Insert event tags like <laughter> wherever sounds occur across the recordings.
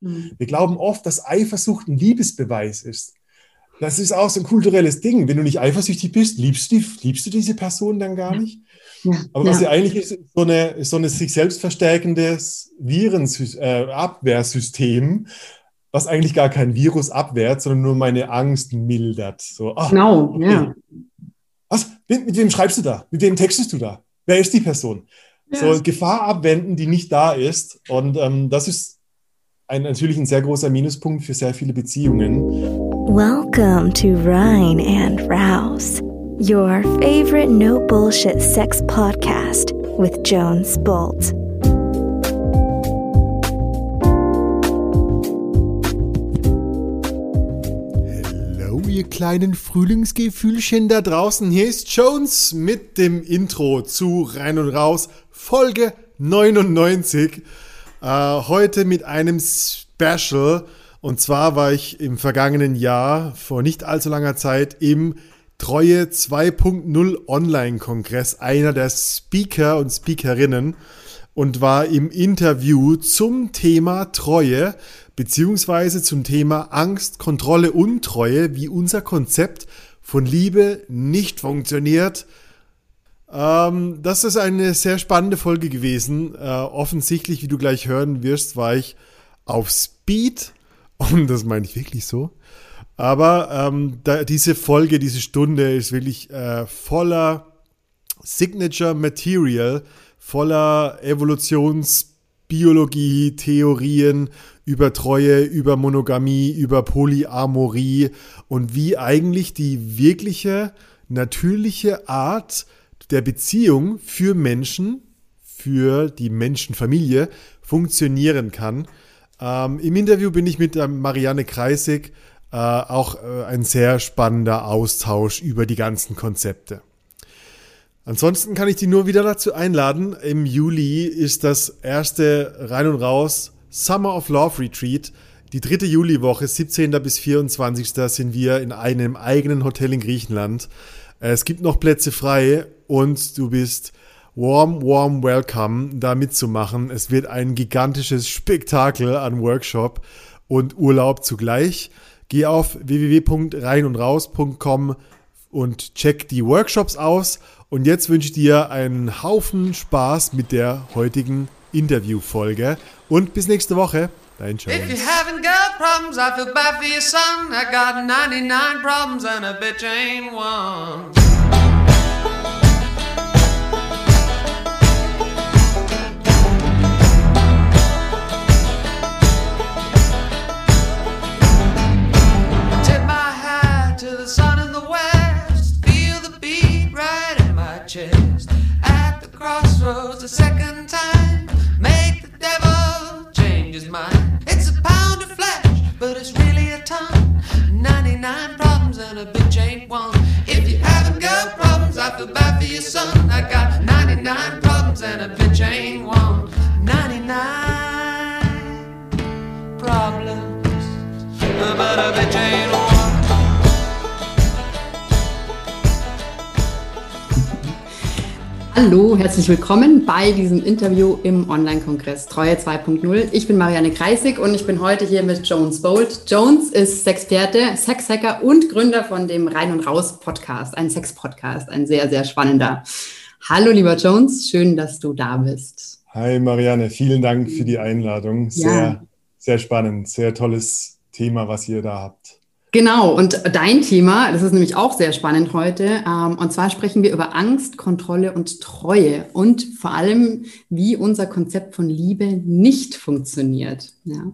Mhm. Wir glauben oft, dass Eifersucht ein Liebesbeweis ist. Das ist auch so ein kulturelles Ding. Wenn du nicht eifersüchtig bist, liebst du, liebst du diese Person dann gar nicht? Ja. Aber was ja. eigentlich ist, so eine, so eine sich selbst verstärkendes Virenabwehrsystem, äh, was eigentlich gar kein Virus abwehrt, sondern nur meine Angst mildert. So, oh, genau, okay. ja. Was? Mit, mit, wem schreibst du da? Mit wem textest du da? Wer ist die Person? Ja. So Gefahr abwenden, die nicht da ist. Und ähm, das ist ein, natürlich ein sehr großer Minuspunkt für sehr viele Beziehungen. Welcome to Rhine and Rouse, your favorite no bullshit sex podcast with Jones Bolt. ihr kleinen Frühlingsgefühlchen da draußen. Hier ist Jones mit dem Intro zu Rein und Raus, Folge 99. Äh, heute mit einem Special. Und zwar war ich im vergangenen Jahr, vor nicht allzu langer Zeit, im Treue 2.0 Online-Kongress, einer der Speaker und Speakerinnen und war im Interview zum Thema Treue beziehungsweise zum Thema Angst, Kontrolle, Untreue, wie unser Konzept von Liebe nicht funktioniert. Ähm, das ist eine sehr spannende Folge gewesen. Äh, offensichtlich, wie du gleich hören wirst, war ich auf Speed <laughs> und das meine ich wirklich so. Aber ähm, da, diese Folge, diese Stunde ist wirklich äh, voller Signature Material, voller Evolutionsbiologie, Theorien über Treue, über Monogamie, über Polyamorie und wie eigentlich die wirkliche, natürliche Art der Beziehung für Menschen, für die Menschenfamilie funktionieren kann. Ähm, Im Interview bin ich mit Marianne Kreisig, äh, auch äh, ein sehr spannender Austausch über die ganzen Konzepte. Ansonsten kann ich dich nur wieder dazu einladen. Im Juli ist das erste Rein und Raus Summer of Love Retreat. Die dritte Juliwoche, 17. bis 24. sind wir in einem eigenen Hotel in Griechenland. Äh, es gibt noch Plätze frei und du bist warm, warm welcome, da mitzumachen. Es wird ein gigantisches Spektakel an Workshop und Urlaub zugleich. Geh auf www.reinundraus.com und check die Workshops aus. Und jetzt wünsche ich dir einen Haufen Spaß mit der heutigen Interviewfolge. Und bis nächste Woche. If you haven't got problems, I feel bad for your son. I got 99 problems and a bitch ain't one. Tip my hat to the sun in the west. Feel the beat right in my chest. At the crossroads a second time. Make the devil his. It's a pound of flesh, but it's really a ton. 99 problems and a bitch ain't one. If you haven't got problems, I feel bad for your son. I got 99 problems and a bitch ain't one. 99 problems, but a bitch ain't one. Hallo, herzlich willkommen bei diesem Interview im Online-Kongress Treue 2.0. Ich bin Marianne Kreisig und ich bin heute hier mit Jones Bolt. Jones ist Sexperte, Sexhacker und Gründer von dem Rein und Raus Podcast, ein Sex-Podcast, ein sehr, sehr spannender. Hallo, lieber Jones, schön, dass du da bist. Hi, Marianne, vielen Dank für die Einladung. Sehr, ja. sehr spannend, sehr tolles Thema, was ihr da habt. Genau, und dein Thema, das ist nämlich auch sehr spannend heute, ähm, und zwar sprechen wir über Angst, Kontrolle und Treue und vor allem, wie unser Konzept von Liebe nicht funktioniert. Ja.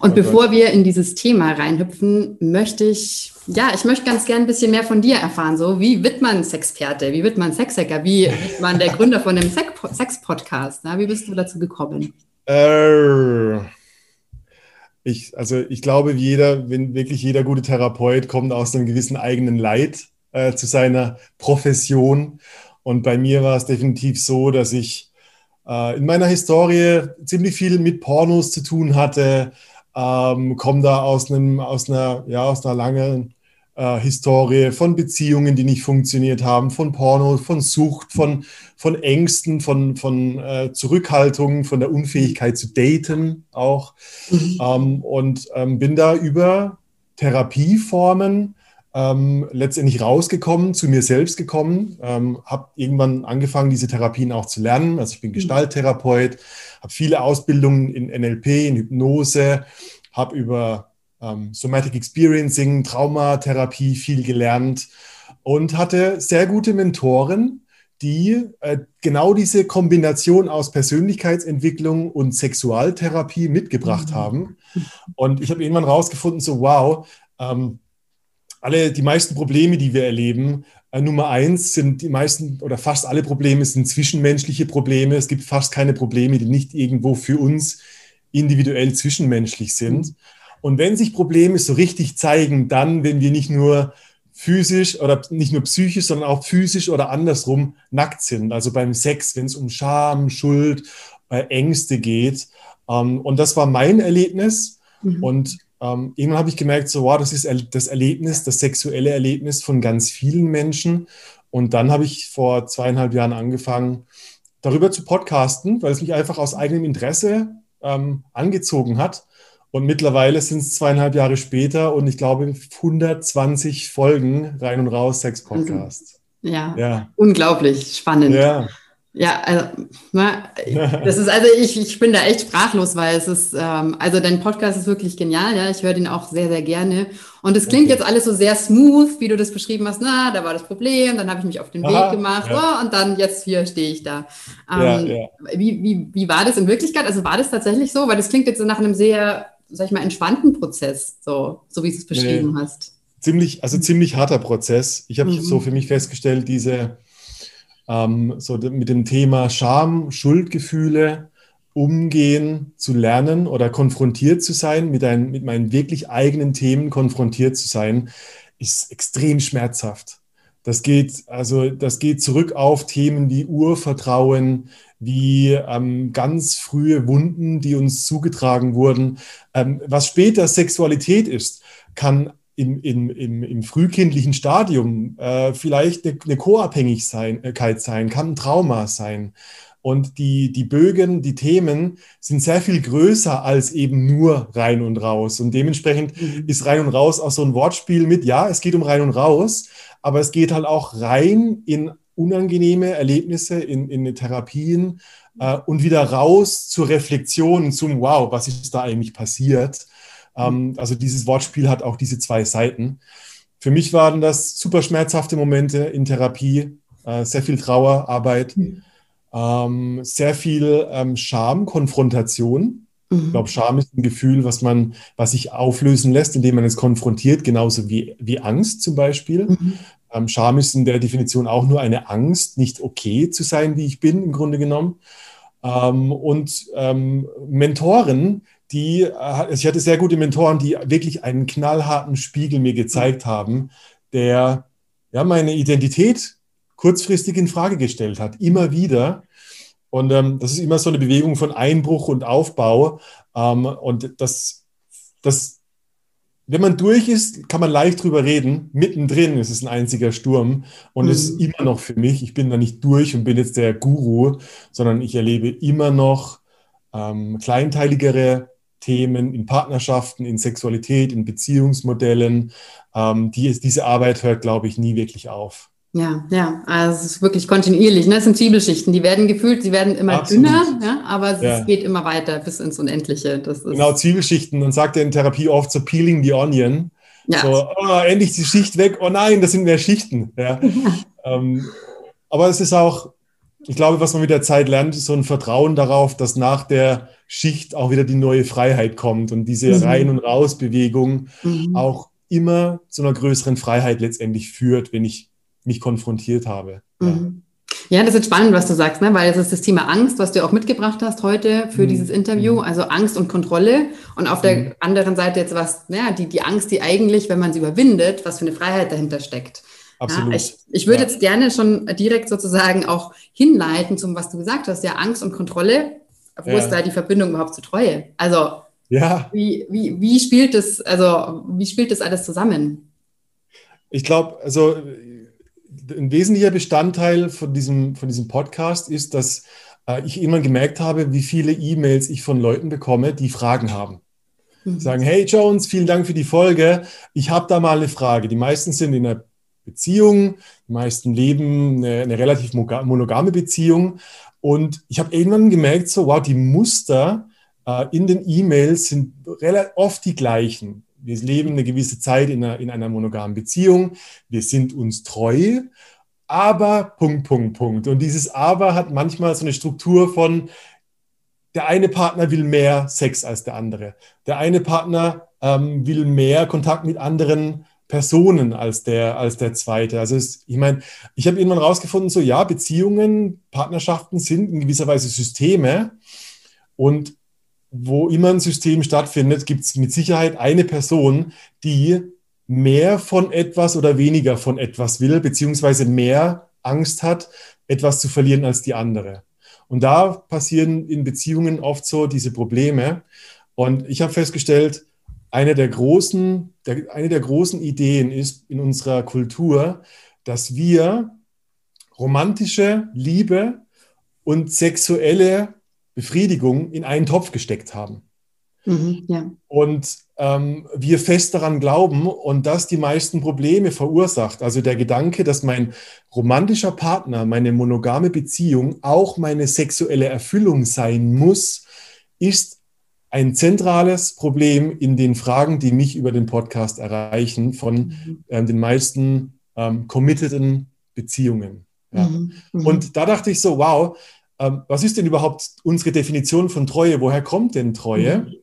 Und oh bevor wir in dieses Thema reinhüpfen, möchte ich, ja, ich möchte ganz gern ein bisschen mehr von dir erfahren. So, wie wird man Sexperte? Wie wird man Sexhacker? Wie wird man der Gründer von dem Sex-Podcast? Wie bist du dazu gekommen? Äh, ich, also ich glaube, jeder, wenn wirklich jeder gute Therapeut kommt aus einem gewissen eigenen Leid äh, zu seiner Profession. Und bei mir war es definitiv so, dass ich äh, in meiner Historie ziemlich viel mit Pornos zu tun hatte, ähm, komme da aus einem, aus einer, ja, aus einer langen äh, Historie, von Beziehungen, die nicht funktioniert haben, von Porno, von Sucht, von, von Ängsten, von, von äh, Zurückhaltung, von der Unfähigkeit zu daten auch. Mhm. Ähm, und ähm, bin da über Therapieformen ähm, letztendlich rausgekommen, zu mir selbst gekommen, ähm, habe irgendwann angefangen, diese Therapien auch zu lernen. Also ich bin mhm. Gestalttherapeut, habe viele Ausbildungen in NLP, in Hypnose, habe über ähm, Somatic Experiencing, Traumatherapie viel gelernt und hatte sehr gute Mentoren, die äh, genau diese Kombination aus Persönlichkeitsentwicklung und Sexualtherapie mitgebracht mhm. haben. Und ich habe irgendwann rausgefunden, so wow, ähm, alle die meisten Probleme, die wir erleben, äh, Nummer eins sind die meisten oder fast alle Probleme sind zwischenmenschliche Probleme. Es gibt fast keine Probleme, die nicht irgendwo für uns individuell zwischenmenschlich sind. Mhm. Und wenn sich Probleme so richtig zeigen, dann, wenn wir nicht nur physisch oder nicht nur psychisch, sondern auch physisch oder andersrum nackt sind. Also beim Sex, wenn es um Scham, Schuld, äh, Ängste geht. Ähm, und das war mein Erlebnis. Mhm. Und ähm, irgendwann habe ich gemerkt, so, wow, das ist das Erlebnis, das sexuelle Erlebnis von ganz vielen Menschen. Und dann habe ich vor zweieinhalb Jahren angefangen, darüber zu podcasten, weil es mich einfach aus eigenem Interesse ähm, angezogen hat. Und mittlerweile sind es zweieinhalb Jahre später und ich glaube 120 Folgen rein und raus Sex Podcast. Ja, ja, unglaublich spannend. Ja. Ja, also, na, ne, das ist also ich, ich bin da echt sprachlos, weil es ist, ähm, also dein Podcast ist wirklich genial, ja, ich höre den auch sehr, sehr gerne. Und es klingt okay. jetzt alles so sehr smooth, wie du das beschrieben hast, na, da war das Problem, dann habe ich mich auf den Aha, Weg gemacht, ja. oh, und dann jetzt hier stehe ich da. Ähm, ja, ja. Wie, wie, wie war das in Wirklichkeit? Also war das tatsächlich so? Weil das klingt jetzt so nach einem sehr sag ich mal, entspannten Prozess, so, so wie du es beschrieben nee, hast. Ziemlich, also ziemlich harter Prozess. Ich habe mhm. so für mich festgestellt, diese ähm, so mit dem Thema Scham, Schuldgefühle umgehen zu lernen oder konfrontiert zu sein, mit, ein, mit meinen wirklich eigenen Themen konfrontiert zu sein, ist extrem schmerzhaft. Das geht, also, das geht zurück auf Themen wie Urvertrauen, wie ähm, ganz frühe Wunden, die uns zugetragen wurden. Ähm, was später Sexualität ist, kann im, im, im, im frühkindlichen Stadium äh, vielleicht eine, eine Co-Abhängigkeit sein, kann ein Trauma sein. Und die, die Bögen, die Themen sind sehr viel größer als eben nur rein und raus. Und dementsprechend mhm. ist rein und raus auch so ein Wortspiel mit, ja, es geht um rein und raus, aber es geht halt auch rein in unangenehme Erlebnisse in, in Therapien äh, und wieder raus zur Reflexion, zum Wow, was ist da eigentlich passiert? Ähm, also dieses Wortspiel hat auch diese zwei Seiten. Für mich waren das super schmerzhafte Momente in Therapie, äh, sehr viel Trauerarbeit, mhm. ähm, sehr viel ähm, Scham, Konfrontation. Mhm. Ich glaube, Scham ist ein Gefühl, was man, was sich auflösen lässt, indem man es konfrontiert, genauso wie, wie Angst zum Beispiel. Mhm. Ähm, Scham ist in der Definition auch nur eine Angst, nicht okay zu sein, wie ich bin, im Grunde genommen. Ähm, und ähm, Mentoren, die, äh, also ich hatte sehr gute Mentoren, die wirklich einen knallharten Spiegel mir gezeigt haben, der ja meine Identität kurzfristig in Frage gestellt hat, immer wieder. Und ähm, das ist immer so eine Bewegung von Einbruch und Aufbau. Ähm, und das, das, wenn man durch ist, kann man leicht drüber reden. Mittendrin ist es ein einziger Sturm und mhm. es ist immer noch für mich. Ich bin da nicht durch und bin jetzt der Guru, sondern ich erlebe immer noch ähm, kleinteiligere Themen in Partnerschaften, in Sexualität, in Beziehungsmodellen. Ähm, die, diese Arbeit hört, glaube ich, nie wirklich auf. Ja, ja, also es ist wirklich kontinuierlich. Ne? Es sind Zwiebelschichten, die werden gefühlt, sie werden immer Absolut. dünner, ja? aber es ja. geht immer weiter bis ins Unendliche. Das ist genau, Zwiebelschichten. Man sagt ja in Therapie oft so peeling the onion. Ja. So, oh, endlich die Schicht weg. Oh nein, das sind mehr Schichten. Ja. <laughs> ähm, aber es ist auch, ich glaube, was man mit der Zeit lernt, ist so ein Vertrauen darauf, dass nach der Schicht auch wieder die neue Freiheit kommt und diese mhm. Rein- und Raus-Bewegung mhm. auch immer zu einer größeren Freiheit letztendlich führt, wenn ich mich konfrontiert habe. Mhm. Ja. das ist spannend, was du sagst, ne? weil es ist das Thema Angst, was du auch mitgebracht hast heute für mhm. dieses Interview, mhm. also Angst und Kontrolle. Und auf der mhm. anderen Seite jetzt was, ja, die, die Angst, die eigentlich, wenn man sie überwindet, was für eine Freiheit dahinter steckt. Absolut. Ja, ich, ich würde ja. jetzt gerne schon direkt sozusagen auch hinleiten zum, was du gesagt hast, ja, Angst und Kontrolle. Wo ja. ist da die Verbindung überhaupt zur Treue? Also, ja. wie, wie, wie spielt das, also, wie spielt das alles zusammen? ich glaube, also ein wesentlicher Bestandteil von diesem, von diesem Podcast ist, dass äh, ich immer gemerkt habe, wie viele E-Mails ich von Leuten bekomme, die Fragen haben. Mhm. Sagen, hey Jones, vielen Dank für die Folge. Ich habe da mal eine Frage. Die meisten sind in einer Beziehung, die meisten leben eine, eine relativ monogame Beziehung. Und ich habe irgendwann gemerkt, so, wow, die Muster äh, in den E-Mails sind oft die gleichen. Wir leben eine gewisse Zeit in einer, in einer monogamen Beziehung. Wir sind uns treu. Aber, Punkt, Punkt, Punkt. Und dieses Aber hat manchmal so eine Struktur von, der eine Partner will mehr Sex als der andere. Der eine Partner ähm, will mehr Kontakt mit anderen Personen als der, als der zweite. Also es, ich meine, ich habe irgendwann rausgefunden, so ja, Beziehungen, Partnerschaften sind in gewisser Weise Systeme. Und wo immer ein System stattfindet, gibt es mit Sicherheit eine Person, die mehr von etwas oder weniger von etwas will, beziehungsweise mehr Angst hat, etwas zu verlieren als die andere. Und da passieren in Beziehungen oft so diese Probleme. Und ich habe festgestellt, eine der großen, der, eine der großen Ideen ist in unserer Kultur, dass wir romantische Liebe und sexuelle Befriedigung in einen Topf gesteckt haben. Mhm, ja. Und ähm, wir fest daran glauben und das die meisten Probleme verursacht. Also der Gedanke, dass mein romantischer Partner, meine monogame Beziehung auch meine sexuelle Erfüllung sein muss, ist ein zentrales Problem in den Fragen, die mich über den Podcast erreichen, von mhm. ähm, den meisten ähm, committeden Beziehungen. Ja. Mhm. Mhm. Und da dachte ich so, wow, ähm, was ist denn überhaupt unsere Definition von Treue? Woher kommt denn Treue? Mhm.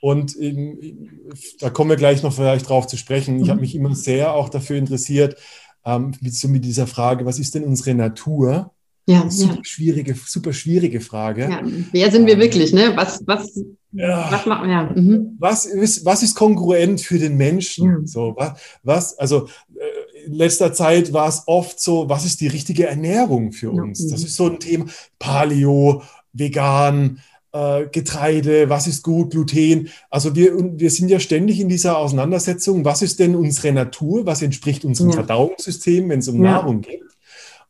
Und in, da kommen wir gleich noch vielleicht drauf zu sprechen. Ich habe mhm. mich immer sehr auch dafür interessiert, ähm, mit, so mit dieser Frage, was ist denn unsere Natur? Ja, super ja. schwierige, super schwierige Frage. Ja, wer sind wir ähm, wirklich? Ne? Was, was, ja. was machen ja. Mhm. Was ist, was ist kongruent für den Menschen? So, was, was, also äh, in letzter Zeit war es oft so, was ist die richtige Ernährung für uns? Das ist so ein Thema. Paleo, vegan, äh, Getreide, was ist gut, Gluten. Also wir, wir sind ja ständig in dieser Auseinandersetzung, was ist denn unsere Natur, was entspricht unserem ja. Verdauungssystem, wenn es um ja. Nahrung geht.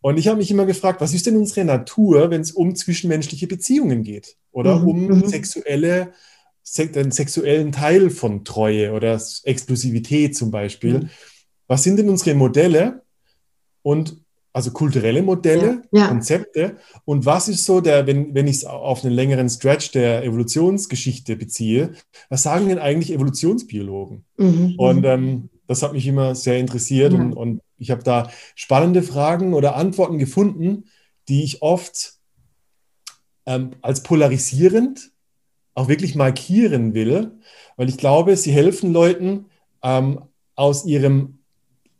Und ich habe mich immer gefragt, was ist denn unsere Natur, wenn es um zwischenmenschliche Beziehungen geht oder mhm. um mhm. sexuelle, den sexuellen Teil von Treue oder Exklusivität zum Beispiel. Mhm. Was sind denn unsere Modelle? Und also kulturelle Modelle, ja, ja. Konzepte. Und was ist so der, wenn, wenn ich es auf einen längeren Stretch der Evolutionsgeschichte beziehe, was sagen denn eigentlich Evolutionsbiologen? Mhm. Und ähm, das hat mich immer sehr interessiert ja. und, und ich habe da spannende Fragen oder Antworten gefunden, die ich oft ähm, als polarisierend auch wirklich markieren will, weil ich glaube, sie helfen Leuten ähm, aus ihrem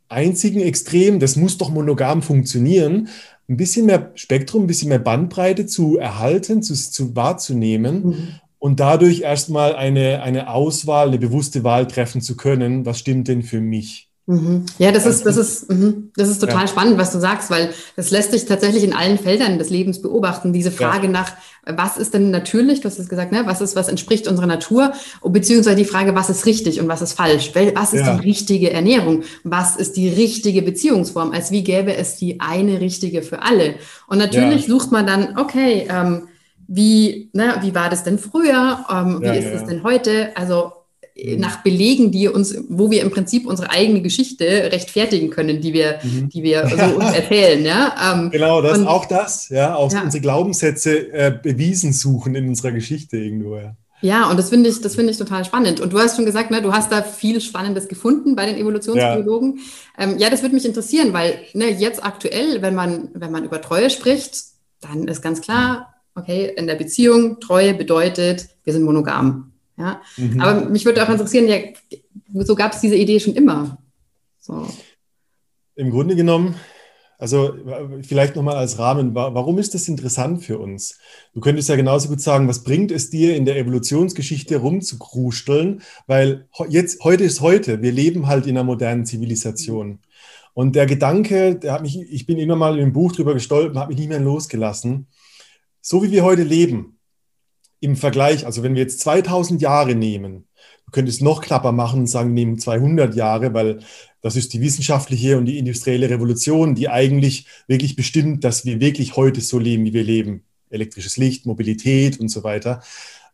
einzigen Extrem, das muss doch monogam funktionieren, ein bisschen mehr Spektrum, ein bisschen mehr Bandbreite zu erhalten, zu, zu wahrzunehmen mhm. und dadurch erstmal eine, eine Auswahl, eine bewusste Wahl treffen zu können, was stimmt denn für mich. Mhm. Ja, das ist, das ist, mhm. das ist total ja. spannend, was du sagst, weil das lässt sich tatsächlich in allen Feldern des Lebens beobachten. Diese Frage ja. nach, was ist denn natürlich, du hast es gesagt, ne? was ist, was entspricht unserer Natur, beziehungsweise die Frage, was ist richtig und was ist falsch? Was ist ja. die richtige Ernährung? Was ist die richtige Beziehungsform? Als wie gäbe es die eine richtige für alle? Und natürlich sucht man dann, okay, ähm, wie, ne, wie war das denn früher? Ähm, wie ist es denn heute? Also. Nach Belegen, die uns, wo wir im Prinzip unsere eigene Geschichte rechtfertigen können, die wir, mhm. die wir so uns <laughs> erzählen. Ja? Ähm, genau, das, und, auch das, ja, auch ja. unsere Glaubenssätze äh, bewiesen suchen in unserer Geschichte irgendwo. Ja. Ja, und das finde ich, das finde ich total spannend. Und du hast schon gesagt, ne, du hast da viel Spannendes gefunden bei den Evolutionsbiologen. Ja, ähm, ja das würde mich interessieren, weil ne, jetzt aktuell, wenn man, wenn man über Treue spricht, dann ist ganz klar, okay, in der Beziehung Treue bedeutet, wir sind monogam. Ja? Mhm. Aber mich würde auch interessieren, ja, so gab es diese Idee schon immer. So. Im Grunde genommen, also vielleicht nochmal als Rahmen, warum ist das interessant für uns? Du könntest ja genauso gut sagen, was bringt es dir in der Evolutionsgeschichte rumzukrusteln? Weil jetzt, heute ist heute, wir leben halt in einer modernen Zivilisation. Und der Gedanke, der hat mich, ich bin immer mal in einem Buch drüber gestolpert, hat mich nicht mehr losgelassen. So wie wir heute leben, im Vergleich, also wenn wir jetzt 2000 Jahre nehmen, du könntest noch knapper machen und sagen, nehmen 200 Jahre, weil Das ist die wissenschaftliche und die industrielle Revolution, die eigentlich wirklich bestimmt, dass wir wirklich heute so leben, wie wir leben. Elektrisches Licht, Mobilität und so weiter.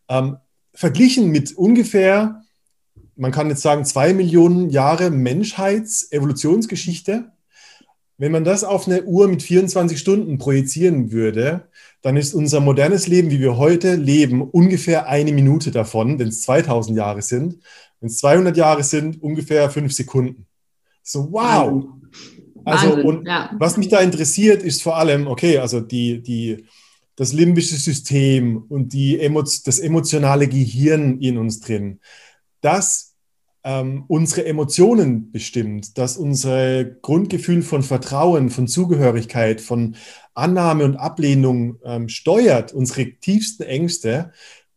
Ähm, verglichen mit ungefähr, man kann jetzt sagen, zwei Millionen Jahre Menschheits-Evolutionsgeschichte. Wenn man das auf eine Uhr mit 24 Stunden projizieren würde, dann ist unser modernes Leben, wie wir heute leben, ungefähr eine Minute davon, wenn es 2000 Jahre sind. Wenn es 200 Jahre sind, ungefähr fünf Sekunden. So, wow. Also, Wahnsinn, und ja. was mich da interessiert, ist vor allem, okay, also die, die, das limbische System und die das emotionale Gehirn in uns drin, das ähm, unsere Emotionen bestimmt, dass unser Grundgefühl von Vertrauen, von Zugehörigkeit, von Annahme und Ablehnung ähm, steuert, unsere tiefsten Ängste,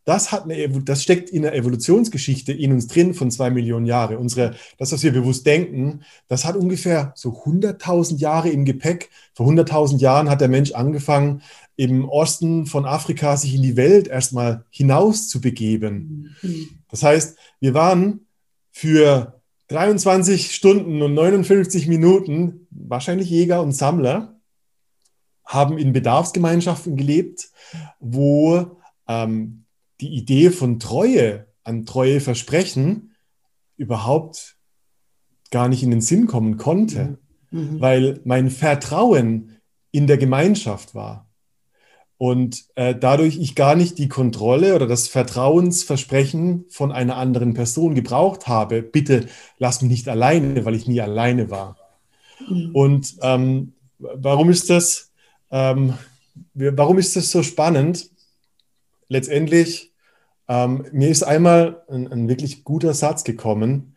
das, hat eine, das steckt in der Evolutionsgeschichte in uns drin von zwei Millionen Jahren. Unsere, das, was wir bewusst denken, das hat ungefähr so 100.000 Jahre im Gepäck. Vor 100.000 Jahren hat der Mensch angefangen, im Osten von Afrika sich in die Welt erstmal hinaus zu begeben. Das heißt, wir waren für 23 Stunden und 59 Minuten wahrscheinlich Jäger und Sammler, haben in Bedarfsgemeinschaften gelebt, wo ähm, die Idee von Treue an Treue versprechen überhaupt gar nicht in den Sinn kommen konnte, mhm. mhm. weil mein Vertrauen in der Gemeinschaft war. Und äh, dadurch ich gar nicht die Kontrolle oder das Vertrauensversprechen von einer anderen Person gebraucht habe. Bitte lass mich nicht alleine, weil ich nie alleine war. Mhm. Und ähm, warum ist das? Ähm, warum ist das so spannend? Letztendlich ähm, mir ist einmal ein, ein, wirklich guter Satz gekommen,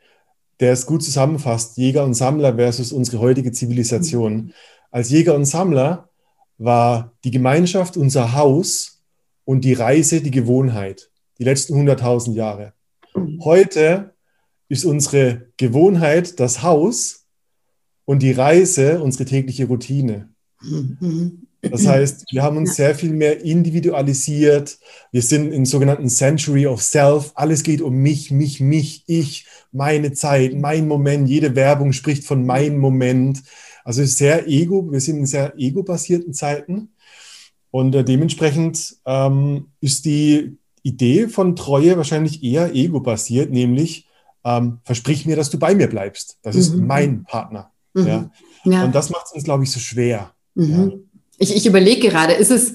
der es gut zusammenfasst, Jäger und Sammler versus unsere heutige Zivilisation. Mhm. Als Jäger und Sammler war die Gemeinschaft unser Haus und die Reise die Gewohnheit, die letzten 100.000 Jahre. Heute ist unsere Gewohnheit das Haus und die Reise unsere tägliche Routine. Mhm. Das heißt, wir haben uns sehr viel mehr individualisiert. Wir sind im sogenannten Century of Self. Alles geht um mich, mich, mich, ich, meine Zeit, mein Moment. Jede Werbung spricht von meinem Moment. Also sehr ego. Wir sind in sehr ego-basierten Zeiten. Und äh, dementsprechend ähm, ist die Idee von Treue wahrscheinlich eher ego-basiert, nämlich ähm, versprich mir, dass du bei mir bleibst. Das ist mhm. mein Partner. Mhm. Ja? ja? Und das macht es uns, glaube ich, so schwer. Mhm. Ja? Ich, ich überlege gerade, ist es,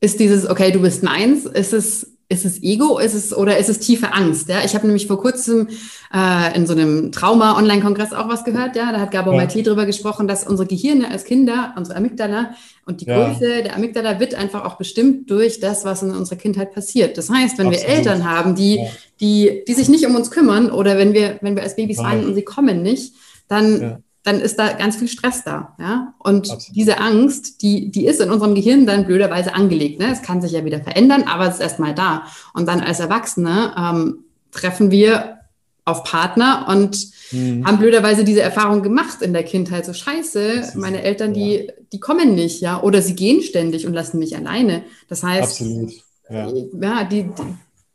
ist dieses, okay, du bist meins, ist es, ist es Ego, ist es oder ist es tiefe Angst? Ja, ich habe nämlich vor kurzem äh, in so einem Trauma-Online-Kongress auch was gehört. Ja, da hat Gabor ja. Maté drüber gesprochen, dass unsere Gehirne als Kinder, unsere Amygdala und die ja. Größe der Amygdala wird einfach auch bestimmt durch das, was in unserer Kindheit passiert. Das heißt, wenn Absolut. wir Eltern haben, die, ja. die, die sich nicht um uns kümmern oder wenn wir, wenn wir als Babys weinen und sie kommen nicht, dann dann ist da ganz viel Stress da. Ja? Und Absolut. diese Angst, die, die ist in unserem Gehirn dann blöderweise angelegt. Ne? Es kann sich ja wieder verändern, aber es ist erstmal da. Und dann als Erwachsene ähm, treffen wir auf Partner und mhm. haben blöderweise diese Erfahrung gemacht in der Kindheit. So scheiße, meine Eltern, die, ja. die kommen nicht, ja, oder sie gehen ständig und lassen mich alleine. Das heißt, Absolut. Ja, ja die, die,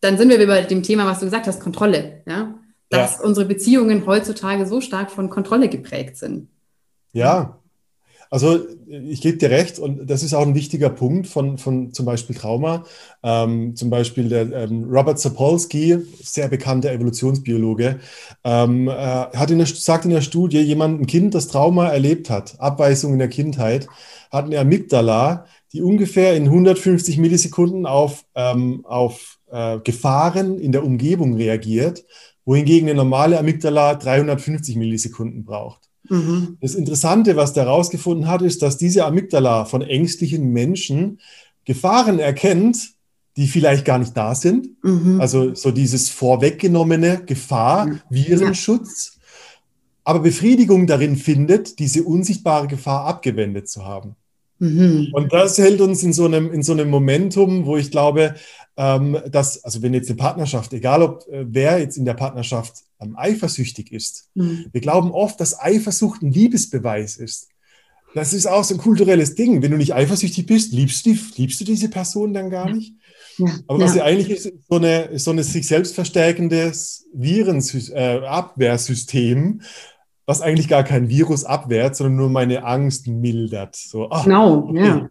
dann sind wir bei dem Thema, was du gesagt hast, Kontrolle. Ja? Dass ja. unsere Beziehungen heutzutage so stark von Kontrolle geprägt sind. Ja, also ich gebe dir recht und das ist auch ein wichtiger Punkt von, von zum Beispiel Trauma. Ähm, zum Beispiel der ähm, Robert Sapolsky, sehr bekannter Evolutionsbiologe, ähm, äh, hat in der, sagt in der Studie, jemand, ein Kind, das Trauma erlebt hat, Abweisung in der Kindheit, hat eine Amygdala, die ungefähr in 150 Millisekunden auf, ähm, auf äh, Gefahren in der Umgebung reagiert wohingegen eine normale Amygdala 350 Millisekunden braucht. Mhm. Das Interessante, was der herausgefunden hat, ist, dass diese Amygdala von ängstlichen Menschen Gefahren erkennt, die vielleicht gar nicht da sind. Mhm. Also so dieses vorweggenommene Gefahr. Virenschutz, aber Befriedigung darin findet, diese unsichtbare Gefahr abgewendet zu haben. Mhm. Und das hält uns in so einem, in so einem Momentum, wo ich glaube, ähm, dass, also wenn jetzt eine Partnerschaft, egal ob äh, wer jetzt in der Partnerschaft ähm, eifersüchtig ist, mhm. wir glauben oft, dass Eifersucht ein Liebesbeweis ist. Das ist auch so ein kulturelles Ding. Wenn du nicht eifersüchtig bist, liebst du, liebst du diese Person dann gar nicht? Ja. Aber was ja. eigentlich ist, ist so, eine, so ein sich selbst verstärkendes Virenabwehrsystem, äh, was eigentlich gar kein Virus abwehrt, sondern nur meine Angst mildert. So, ah, genau, okay. ja.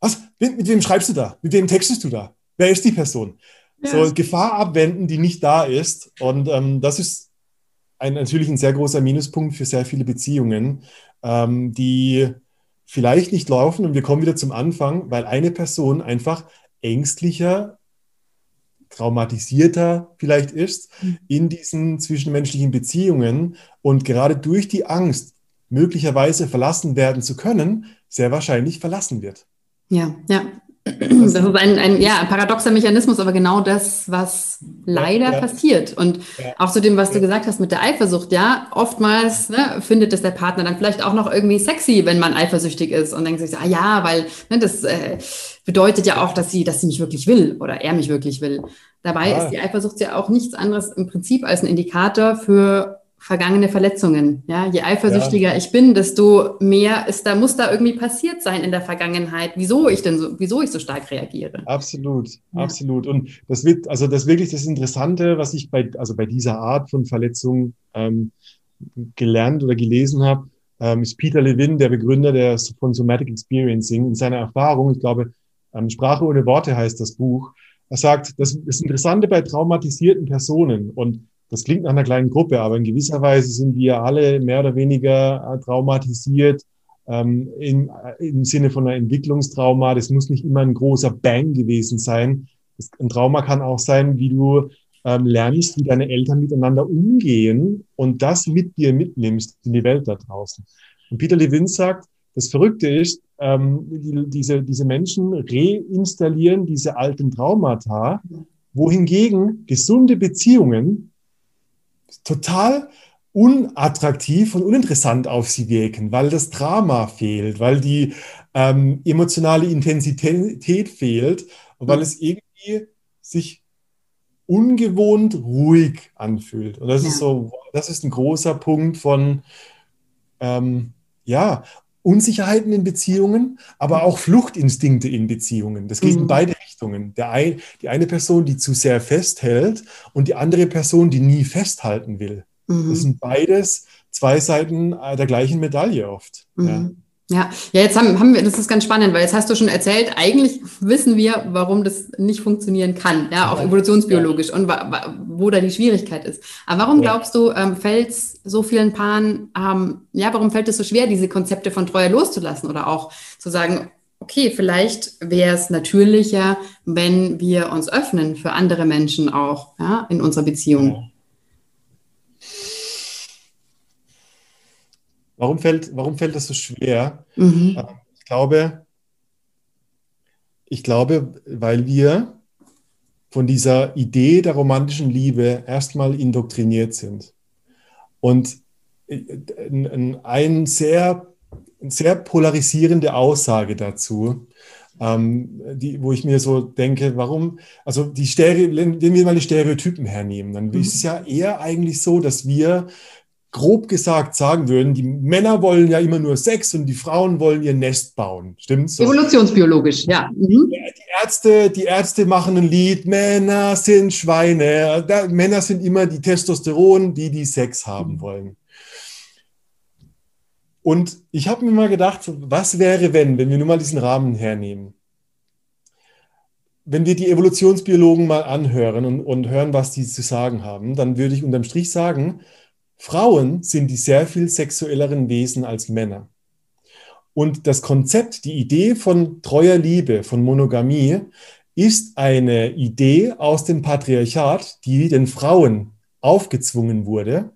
Was? Mit, mit, wem schreibst du da? Mit wem textest du da? Wer ist die Person? Ja. So Gefahr abwenden, die nicht da ist. Und ähm, das ist ein, natürlich ein sehr großer Minuspunkt für sehr viele Beziehungen, ähm, die vielleicht nicht laufen. Und wir kommen wieder zum Anfang, weil eine Person einfach ängstlicher traumatisierter vielleicht ist mhm. in diesen zwischenmenschlichen Beziehungen und gerade durch die Angst, möglicherweise verlassen werden zu können, sehr wahrscheinlich verlassen wird. Ja, ja. Das ist ein, ein, ja, ein paradoxer Mechanismus, aber genau das, was leider ja, ja. passiert. Und auch zu dem, was du gesagt hast mit der Eifersucht, ja, oftmals ne, findet es der Partner dann vielleicht auch noch irgendwie sexy, wenn man eifersüchtig ist und denkt sich, ah ja, weil ne, das äh, bedeutet ja auch, dass sie, dass sie mich wirklich will oder er mich wirklich will. Dabei ist die Eifersucht ja auch nichts anderes im Prinzip als ein Indikator für vergangene Verletzungen. Ja, je eifersüchtiger ja. ich bin, desto mehr ist da, muss da irgendwie passiert sein in der Vergangenheit, wieso ich denn so, wieso ich so stark reagiere. Absolut, ja. absolut. Und das wird, also das wirklich das Interessante, was ich bei, also bei dieser Art von Verletzung ähm, gelernt oder gelesen habe, ähm, ist Peter Levin, der Begründer der, von Somatic Experiencing, in seiner Erfahrung, ich glaube, ähm, Sprache ohne Worte heißt das Buch, er sagt, das, das Interessante bei traumatisierten Personen und das klingt nach einer kleinen Gruppe, aber in gewisser Weise sind wir alle mehr oder weniger äh, traumatisiert ähm, im, äh, im Sinne von einer Entwicklungstrauma. Das muss nicht immer ein großer Bang gewesen sein. Das, ein Trauma kann auch sein, wie du ähm, lernst, wie deine Eltern miteinander umgehen und das mit dir mitnimmst in die Welt da draußen. Und Peter Levin sagt, das Verrückte ist, ähm, die, diese, diese Menschen reinstallieren diese alten Traumata, wohingegen gesunde Beziehungen total unattraktiv und uninteressant auf sie wirken, weil das Drama fehlt, weil die ähm, emotionale Intensität fehlt und weil mhm. es irgendwie sich ungewohnt ruhig anfühlt. Und das ja. ist so, das ist ein großer Punkt von, ähm, ja, Unsicherheiten in Beziehungen, aber auch Fluchtinstinkte in Beziehungen. Das geht mhm. in beide Richtungen. Der ein, die eine Person, die zu sehr festhält und die andere Person, die nie festhalten will. Mhm. Das sind beides zwei Seiten der gleichen Medaille oft. Mhm. Ja. Ja, ja, jetzt haben, haben wir, das ist ganz spannend, weil jetzt hast du schon erzählt, eigentlich wissen wir, warum das nicht funktionieren kann, ja, auch evolutionsbiologisch und wo da die Schwierigkeit ist. Aber warum glaubst du, ähm, fällt es so vielen Paaren, ähm, ja, warum fällt es so schwer, diese Konzepte von Treue loszulassen oder auch zu sagen, okay, vielleicht wäre es natürlicher, wenn wir uns öffnen für andere Menschen auch, ja, in unserer Beziehung? Warum fällt, warum fällt das so schwer? Mhm. Ähm, ich glaube, ich glaube, weil wir von dieser Idee der romantischen Liebe erstmal indoktriniert sind. Und äh, ein sehr, sehr polarisierende Aussage dazu, ähm, die, wo ich mir so denke, warum, also die Stereo, wenn wir mal die Stereotypen hernehmen, dann mhm. ist es ja eher eigentlich so, dass wir grob gesagt sagen würden, die Männer wollen ja immer nur Sex und die Frauen wollen ihr Nest bauen. Stimmt's? So? Evolutionsbiologisch, ja. Mhm. Die Ärzte, die Ärzte machen ein Lied, Männer sind Schweine. Da, Männer sind immer die Testosteron, die die Sex haben wollen. Und ich habe mir mal gedacht, was wäre, wenn, wenn wir nur mal diesen Rahmen hernehmen? Wenn wir die Evolutionsbiologen mal anhören und, und hören, was die zu sagen haben, dann würde ich unterm Strich sagen, Frauen sind die sehr viel sexuelleren Wesen als Männer. Und das Konzept, die Idee von treuer Liebe, von Monogamie, ist eine Idee aus dem Patriarchat, die den Frauen aufgezwungen wurde,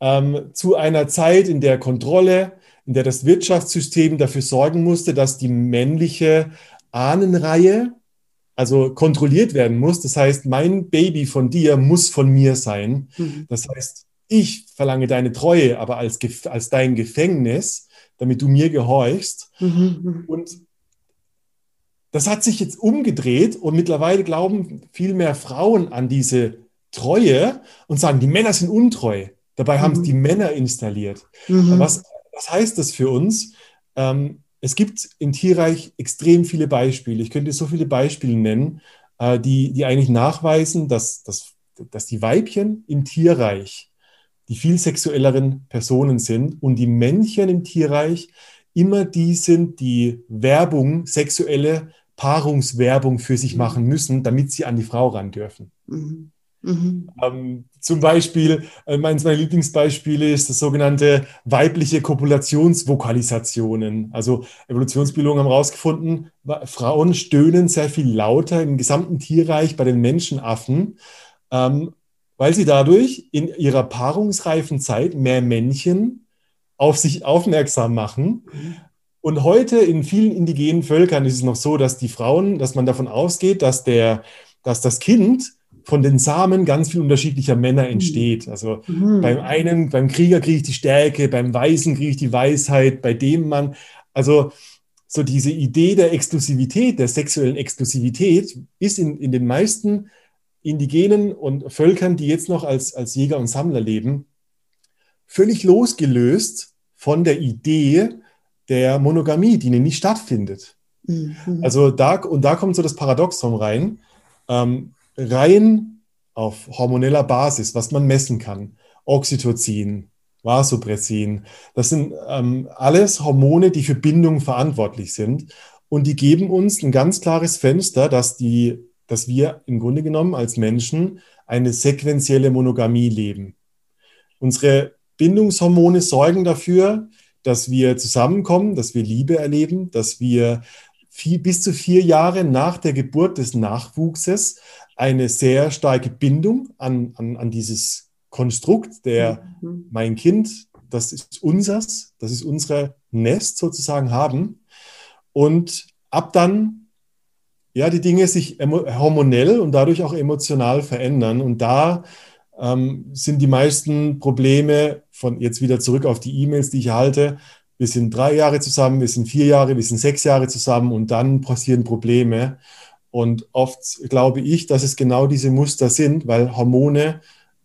ähm, zu einer Zeit, in der Kontrolle, in der das Wirtschaftssystem dafür sorgen musste, dass die männliche Ahnenreihe, also kontrolliert werden muss. Das heißt, mein Baby von dir muss von mir sein. Mhm. Das heißt, ich verlange deine Treue, aber als, als dein Gefängnis, damit du mir gehorchst. Mhm. Und das hat sich jetzt umgedreht und mittlerweile glauben viel mehr Frauen an diese Treue und sagen, die Männer sind untreu. Dabei mhm. haben es die Männer installiert. Mhm. Was, was heißt das für uns? Ähm, es gibt im Tierreich extrem viele Beispiele. Ich könnte so viele Beispiele nennen, äh, die, die eigentlich nachweisen, dass, dass, dass die Weibchen im Tierreich die viel sexuelleren Personen sind und die Männchen im Tierreich immer die sind, die Werbung, sexuelle Paarungswerbung für sich mhm. machen müssen, damit sie an die Frau ran dürfen. Mhm. Mhm. Ähm, zum Beispiel, äh, eines meiner Lieblingsbeispiele ist das sogenannte weibliche Kopulationsvokalisationen. Also Evolutionsbiologen haben herausgefunden, Frauen stöhnen sehr viel lauter im gesamten Tierreich bei den Menschenaffen, ähm, weil sie dadurch in ihrer paarungsreifen Zeit mehr Männchen auf sich aufmerksam machen. Und heute in vielen indigenen Völkern ist es noch so, dass die Frauen, dass man davon ausgeht, dass, der, dass das Kind von den Samen ganz viel unterschiedlicher Männer mhm. entsteht. Also mhm. beim einen, beim Krieger kriege ich die Stärke, beim Weisen kriege ich die Weisheit, bei dem Mann, also so diese Idee der Exklusivität, der sexuellen Exklusivität ist in, in den meisten indigenen und Völkern, die jetzt noch als, als Jäger und Sammler leben, völlig losgelöst von der Idee der Monogamie, die nicht stattfindet. Mhm. Also da, und da kommt so das Paradoxon rein, ähm, rein auf hormoneller Basis, was man messen kann, Oxytocin, Vasopressin, das sind ähm, alles Hormone, die für Bindung verantwortlich sind und die geben uns ein ganz klares Fenster, dass die dass wir im Grunde genommen als Menschen eine sequentielle Monogamie leben. Unsere Bindungshormone sorgen dafür, dass wir zusammenkommen, dass wir Liebe erleben, dass wir vier, bis zu vier Jahre nach der Geburt des Nachwuchses eine sehr starke Bindung an, an, an dieses Konstrukt, der mhm. mein Kind, das ist unsers, das ist unser Nest sozusagen haben. Und ab dann ja, die Dinge sich hormonell und dadurch auch emotional verändern. Und da ähm, sind die meisten Probleme von jetzt wieder zurück auf die E-Mails, die ich erhalte. Wir sind drei Jahre zusammen, wir sind vier Jahre, wir sind sechs Jahre zusammen und dann passieren Probleme. Und oft glaube ich, dass es genau diese Muster sind, weil Hormone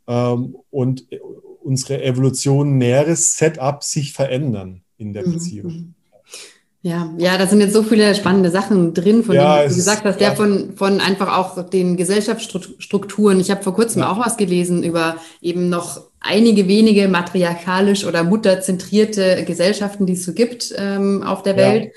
ähm, und unsere Evolution näheres Setup sich verändern in der mhm. Beziehung. Ja, ja, da sind jetzt so viele spannende Sachen drin, von ja, denen du gesagt hast, ja. der von, von einfach auch den Gesellschaftsstrukturen. Ich habe vor kurzem ja. auch was gelesen über eben noch einige wenige matriarchalisch oder mutterzentrierte Gesellschaften, die es so gibt ähm, auf der Welt.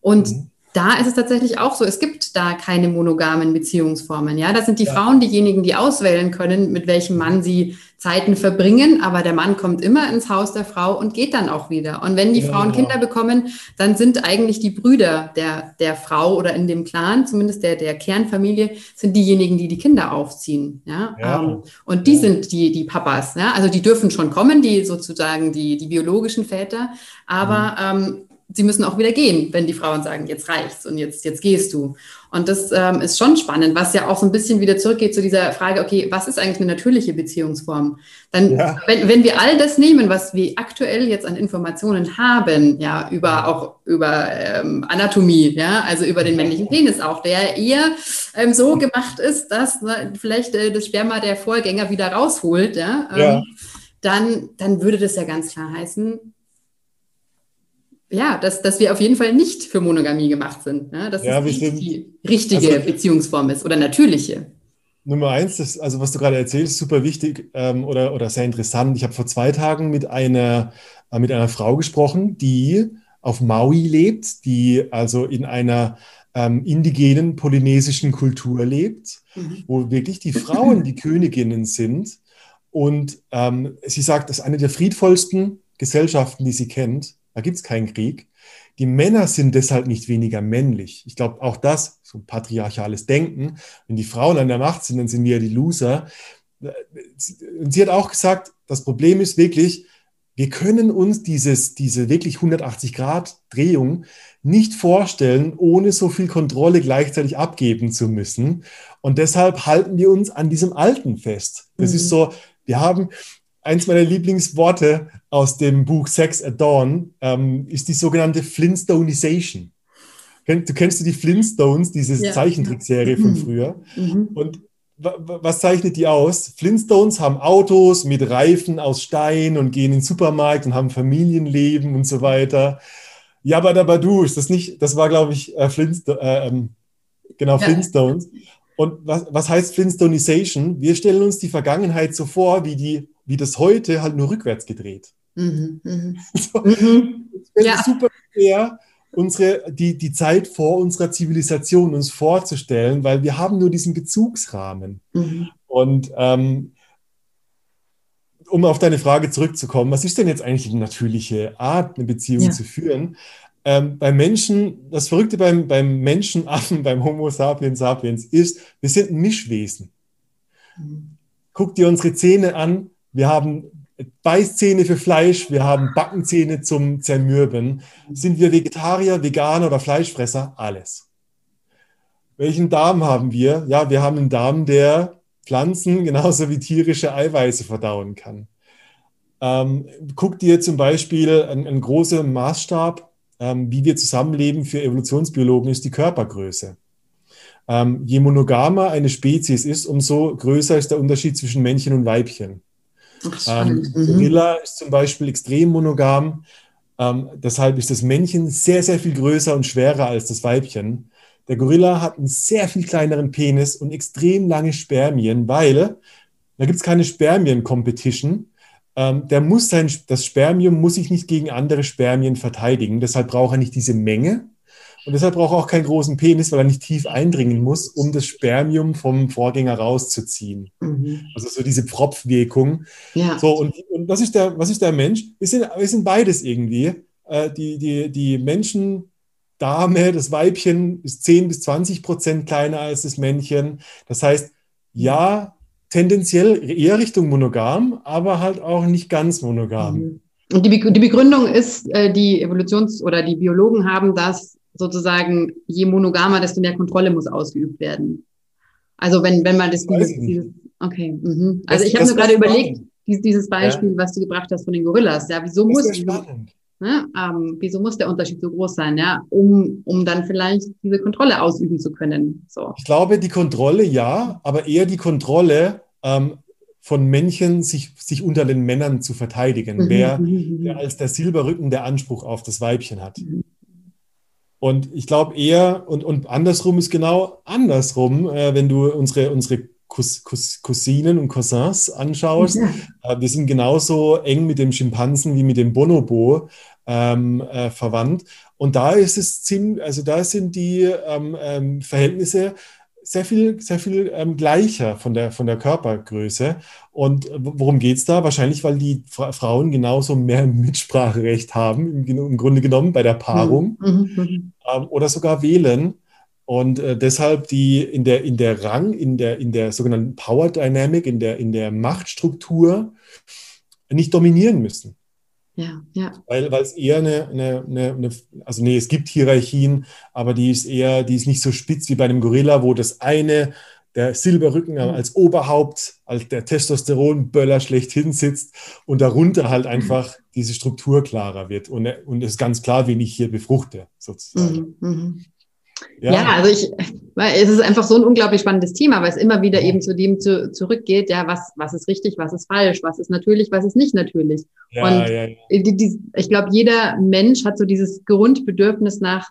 Und mhm da ist es tatsächlich auch so, es gibt da keine monogamen Beziehungsformen. Ja, das sind die ja. Frauen diejenigen, die auswählen können, mit welchem Mann sie Zeiten verbringen, aber der Mann kommt immer ins Haus der Frau und geht dann auch wieder. Und wenn die ja, Frauen Kinder bekommen, dann sind eigentlich die Brüder der, der Frau oder in dem Clan, zumindest der, der Kernfamilie, sind diejenigen, die die Kinder aufziehen. Ja, ja. Ähm, und die sind die, die Papas. Ja? Also die dürfen schon kommen, die sozusagen die, die biologischen Väter, aber mhm. ähm, sie müssen auch wieder gehen, wenn die Frauen sagen, jetzt reicht's und jetzt, jetzt gehst du. Und das ähm, ist schon spannend, was ja auch so ein bisschen wieder zurückgeht zu dieser Frage, okay, was ist eigentlich eine natürliche Beziehungsform? Dann, ja. wenn, wenn wir all das nehmen, was wir aktuell jetzt an Informationen haben, ja, über auch über ähm, Anatomie, ja, also über den männlichen Penis auch, der eher ähm, so gemacht ist, dass ne, vielleicht äh, das Sperma der Vorgänger wieder rausholt, ja, ja. Ähm, dann, dann würde das ja ganz klar heißen, ja, dass, dass wir auf jeden Fall nicht für Monogamie gemacht sind. Ne? Dass ja, es nicht die richtige also, Beziehungsform ist oder natürliche. Nummer eins, das, also was du gerade erzählst, super wichtig ähm, oder, oder sehr interessant. Ich habe vor zwei Tagen mit einer, äh, mit einer Frau gesprochen, die auf Maui lebt, die also in einer ähm, indigenen polynesischen Kultur lebt, mhm. wo wirklich die Frauen die Königinnen sind. Und ähm, sie sagt, das ist eine der friedvollsten Gesellschaften, die sie kennt. Da gibt es keinen Krieg. Die Männer sind deshalb nicht weniger männlich. Ich glaube, auch das, so ein patriarchales Denken, wenn die Frauen an der Macht sind, dann sind wir die Loser. Und sie hat auch gesagt, das Problem ist wirklich, wir können uns dieses, diese wirklich 180-Grad-Drehung nicht vorstellen, ohne so viel Kontrolle gleichzeitig abgeben zu müssen. Und deshalb halten wir uns an diesem Alten fest. Das mhm. ist so, wir haben, eins meiner Lieblingsworte aus dem Buch Sex at Dawn ähm, ist die sogenannte Flintstoneization. Du kennst du die Flintstones, diese ja. Zeichentrickserie von mhm. früher? Mhm. Und was zeichnet die aus? Flintstones haben Autos mit Reifen aus Stein und gehen in den Supermarkt und haben Familienleben und so weiter. Jabba dabba du, ist das nicht, das war glaube ich äh, Flintst äh, ähm, genau, ja. Flintstones. Und was, was heißt Flintstoneization? Wir stellen uns die Vergangenheit so vor wie die wie das heute halt nur rückwärts gedreht. Mhm. Mhm. <laughs> So, Mhm. Ja. super schwer, unsere, die, die Zeit vor unserer Zivilisation uns vorzustellen, weil wir haben nur diesen Bezugsrahmen. Mhm. Und ähm, um auf deine Frage zurückzukommen, was ist denn jetzt eigentlich die natürliche Art, eine Beziehung Ja. zu führen? Ähm, beim Menschen, das Verrückte beim, beim Menschenaffen, <laughs> beim Homo sapiens sapiens ist, wir sind ein Mischwesen. Guck dir unsere Zähne an. Wir haben Beißzähne für Fleisch, wir haben Backenzähne zum Zermürben. Sind wir Vegetarier, Veganer oder Fleischfresser? Alles. Welchen Darm haben wir? Ja, wir haben einen Darm, der Pflanzen <laughs> genauso wie tierische Eiweiße verdauen kann. Ähm, guck dir zum Beispiel einen, einen großen Maßstab, ähm, wie wir zusammenleben für Evolutionsbiologen, ist die Körpergröße. Ähm, je monogamer eine Spezies ist, umso größer ist der Unterschied zwischen Männchen und Weibchen. Ähm. Mhm. Gorilla ist zum Beispiel extrem monogam. Ähm, deshalb ist das Männchen sehr, sehr viel größer und schwerer als das Weibchen. Der Gorilla hat einen sehr viel kleineren Penis und extrem lange Spermien, weil da gibt es keine Spermien-Competition. Ähm, der muss sein, das Spermium muss sich nicht gegen andere Spermien verteidigen. Deshalb braucht er nicht diese Menge. Und deshalb braucht er auch keinen großen Penis, weil er nicht tief eindringen muss, um das Spermium vom Vorgänger rauszuziehen. Mhm. Also so diese Pfropfwirkung. Ja. So, und, und was, ist der, was ist der Mensch? Wir sind, wir sind beides irgendwie. Äh, die, die, die Menschendame, das Weibchen, ist 10 bis 20 Prozent kleiner als das Männchen. Das heißt, ja, tendenziell eher Richtung monogam, aber halt auch nicht ganz monogam. Mhm. Und die, die Begründung ist, äh, die Evolutions- oder die Biologen haben das sozusagen, je monogamer, desto mehr Kontrolle muss ausgeübt werden. Also wenn, wenn man das, dieses, dieses okay, mhm. also Das- ich habe mir gerade überlegt, dieses, Beispiel, was du gebracht hast von den Gorillas, ja, wieso Das muss, ist ja spannend. Ne, ähm, wieso muss der Unterschied so groß sein, ja, um, um dann vielleicht diese Kontrolle ausüben zu können, so. Ich glaube, die Kontrolle ja, aber eher die Kontrolle ähm, von Männchen, sich, sich unter den Männern zu verteidigen. Mhm, Wer, mhm, mhm. der als der Silberrücken der Anspruch auf das Weibchen hat. Und ich glaube eher, und, und andersrum ist genau andersrum, äh, wenn du unsere, unsere Cous, Cous, Cousinen und Cousins anschaust. Ja. Äh, wir sind genauso eng mit dem Schimpansen wie mit dem Bonobo ähm, äh, verwandt. Und da ist es ziemlich, also da sind die ähm, ähm, Verhältnisse sehr viel, sehr viel ähm, gleicher von der, von der Körpergröße. Und worum geht es da? Wahrscheinlich, weil die Fra Frauen genauso mehr <laughs> Mitspracherecht haben, im, im Grunde genommen bei der Paarung Mhm, mhm, ähm, oder sogar wählen. Und äh, deshalb die in der, in der Rang, in der, in der sogenannten Power Dynamic, in der, in der Machtstruktur nicht dominieren müssen. Ja, ja. Weil, weil es eher eine, eine, eine, also nee, es gibt Hierarchien, aber die ist eher, die ist nicht so spitz wie bei einem Gorilla, wo das eine, der Silberrücken als Oberhaupt, als der Testosteronböller schlechthin sitzt und darunter halt einfach diese Struktur klarer wird. Und, und es ist ganz klar, wen ich hier befruchte, sozusagen. Mhm, mhm. Ja. also ich, weil es ist einfach so ein unglaublich spannendes Thema, weil es immer wieder eben zu dem zu, zurückgeht, ja, was, was ist richtig, was ist falsch, was ist natürlich, was ist nicht natürlich. ja, und ja, ja. Die, die, ich glaube, jeder Mensch hat so dieses Grundbedürfnis nach.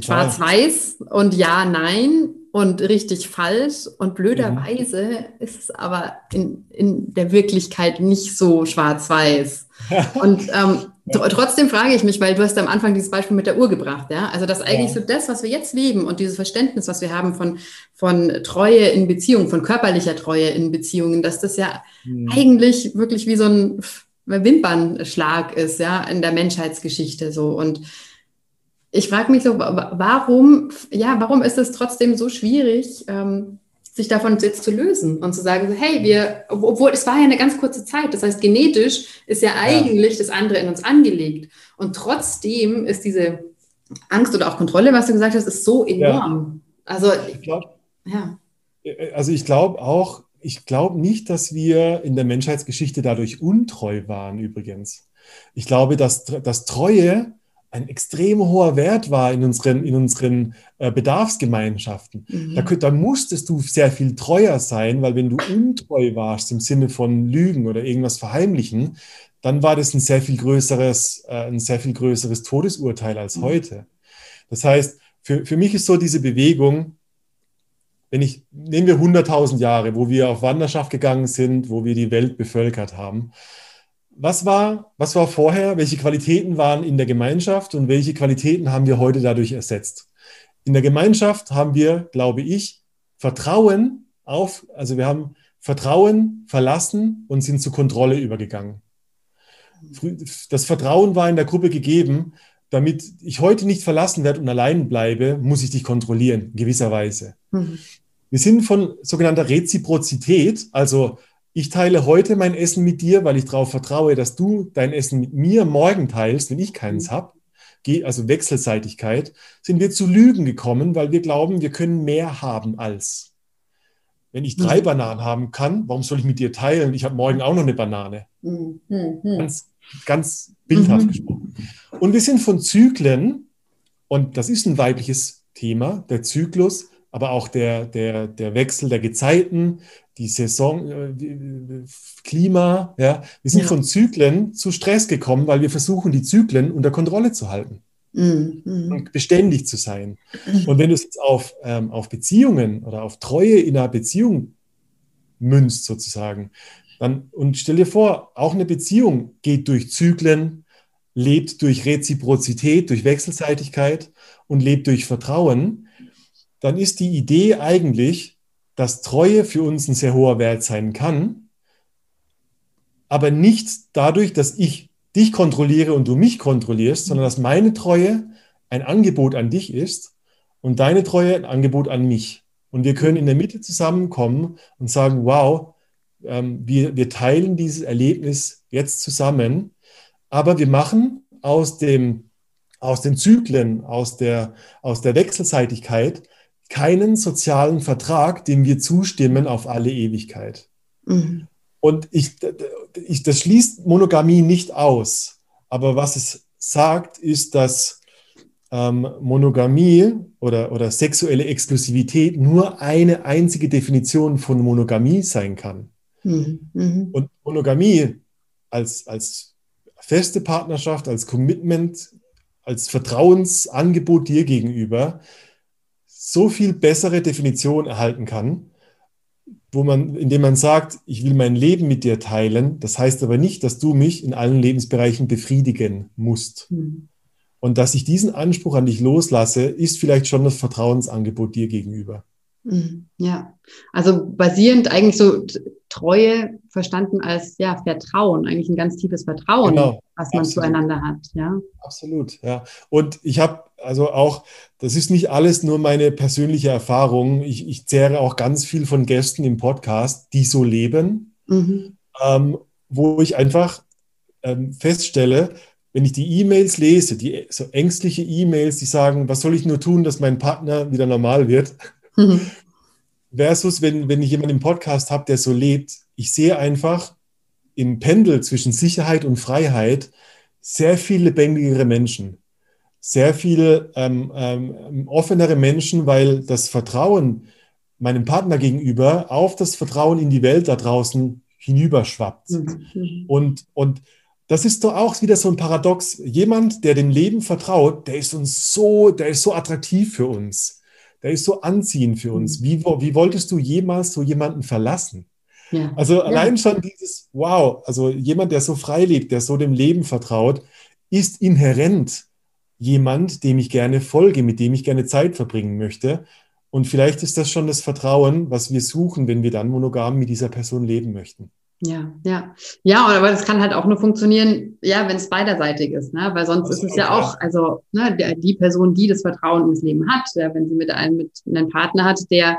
Schwarz-Weiß und Ja, Nein und richtig falsch. Und blöderweise ist es aber in, in der Wirklichkeit nicht so schwarz-weiß. <laughs> Und ähm, tr trotzdem frage ich mich, weil du hast am Anfang dieses Beispiel mit der Uhr gebracht, ja. Also dass eigentlich Ja. so das, was wir jetzt leben und dieses Verständnis, was wir haben von, von Treue in Beziehungen, von körperlicher Treue in Beziehungen, dass das ja Hm. eigentlich wirklich wie so ein Wimpernschlag ist, ja, in der Menschheitsgeschichte so. Und ich frage mich so, wa- warum, ja, warum ist es trotzdem so schwierig, ähm, sich davon jetzt zu lösen und zu sagen, so, hey, wir, obwohl es war ja eine ganz kurze Zeit, das heißt, genetisch ist ja eigentlich das andere in uns angelegt. Und trotzdem ist diese Angst oder auch Kontrolle, was du gesagt hast, ist so enorm. Also, Ich glaube, ja. also ich glaube auch, ich glaube nicht, dass wir in der Menschheitsgeschichte dadurch untreu waren, übrigens. Ich glaube, dass, dass Treue ein extrem hoher Wert war in unseren, in unseren äh, Bedarfsgemeinschaften. Mhm. Da, da musstest du sehr viel treuer sein, weil wenn du untreu warst im Sinne von Lügen oder irgendwas verheimlichen, dann war das ein sehr viel größeres, äh, ein sehr viel größeres Todesurteil als Mhm. heute. Das heißt, für, für mich ist so diese Bewegung, wenn ich, nehmen wir 100.000 Jahre, wo wir auf Wanderschaft gegangen sind, wo wir die Welt bevölkert haben. Was war, was war vorher? Welche Qualitäten waren in der Gemeinschaft und welche Qualitäten haben wir heute dadurch ersetzt? In der Gemeinschaft haben wir, glaube ich, Vertrauen auf, also wir haben Vertrauen verlassen und sind zur Kontrolle übergegangen. Das Vertrauen war in der Gruppe gegeben, damit ich heute nicht verlassen werde und allein bleibe, muss ich dich kontrollieren, in gewisser Weise. Mhm. Wir sind von sogenannter Reziprozität, also ich teile heute mein Essen mit dir, weil ich darauf vertraue, dass du dein Essen mit mir morgen teilst, wenn ich keins mhm. habe, also Wechselseitigkeit, sind wir zu Lügen gekommen, weil wir glauben, wir können mehr haben als. Wenn ich drei mhm. Bananen haben kann, warum soll ich mit dir teilen? Ich habe morgen auch noch eine Banane. Mhm. mhm. Ganz, ganz bildhaft mhm. gesprochen. Und wir sind von Zyklen, und das ist ein weibliches Thema, der Zyklus, aber auch der, der, der Wechsel der Gezeiten, die Saison, äh, die, Klima, ja. Wir sind ja. von Zyklen zu Stress gekommen, weil wir versuchen, die Zyklen unter Kontrolle zu halten. Mhm. Und beständig zu sein. Mhm. Und wenn du es jetzt auf, ähm, auf Beziehungen oder auf Treue in einer Beziehung münzt, sozusagen, dann, und stell dir vor, auch eine Beziehung geht durch Zyklen, lebt durch Reziprozität, durch Wechselseitigkeit und lebt durch Vertrauen dann ist die Idee eigentlich, dass Treue für uns ein sehr hoher Wert sein kann, aber nicht dadurch, dass ich dich kontrolliere und du mich kontrollierst, sondern dass meine Treue ein Angebot an dich ist und deine Treue ein Angebot an mich. Und wir können in der Mitte zusammenkommen und sagen, wow, ähm, wir, wir teilen dieses Erlebnis jetzt zusammen, aber wir machen aus, dem, aus den Zyklen, aus der, aus der Wechselseitigkeit keinen sozialen Vertrag, dem wir zustimmen auf alle Ewigkeit. Mhm. Und ich, ich, das schließt Monogamie nicht aus. Aber was es sagt, ist, dass ähm, Monogamie oder, oder sexuelle Exklusivität nur eine einzige Definition von Monogamie sein kann. Mhm. Mhm. Und Monogamie als, als feste Partnerschaft, als Commitment, als Vertrauensangebot dir gegenüber so viel bessere Definition erhalten kann, wo man, indem man sagt, ich will mein Leben mit dir teilen. Das heißt aber nicht, dass du mich in allen Lebensbereichen befriedigen musst. Mhm. Und dass ich diesen Anspruch an dich loslasse, ist vielleicht schon das Vertrauensangebot dir gegenüber. Mhm. Ja, also basierend eigentlich so Treue verstanden als ja Vertrauen, eigentlich ein ganz tiefes Vertrauen, genau. was man Absolut. zueinander hat. Ja, Absolut. Ja, und ich habe also auch, das ist nicht alles nur meine persönliche Erfahrung. Ich, ich zehre auch ganz viel von Gästen im Podcast, die so leben, mhm. ähm, wo ich einfach ähm, feststelle, wenn ich die E-Mails lese, die so ängstliche E-Mails, die sagen, was soll ich nur tun, dass mein Partner wieder normal wird? Mhm. Versus, wenn, wenn ich jemanden im Podcast habe, der so lebt, ich sehe einfach im Pendel zwischen Sicherheit und Freiheit sehr viel lebendigere Menschen sehr viel ähm, ähm, offenere Menschen, weil das Vertrauen meinem Partner gegenüber auf das Vertrauen in die Welt da draußen hinüberschwappt. Mhm. Und, und das ist doch auch wieder so ein Paradox. Jemand, der dem Leben vertraut, der ist uns so, der ist so attraktiv für uns. Der ist so anziehend für uns. Mhm. Wie, wie wolltest du jemals so jemanden verlassen? Ja. Also ja. allein schon dieses, wow, also jemand, der so frei lebt, der so dem Leben vertraut, ist inhärent jemand, dem ich gerne folge, mit dem ich gerne Zeit verbringen möchte. Und vielleicht ist das schon das Vertrauen, was wir suchen, wenn wir dann monogam mit dieser Person leben möchten. Ja, ja. Ja, aber das kann halt auch nur funktionieren, ja, wenn es beiderseitig ist, ne? Weil sonst ist es ja auch, also ne, die Person, die das Vertrauen ins Leben hat, ja, wenn sie mit einem, mit einem Partner hat, der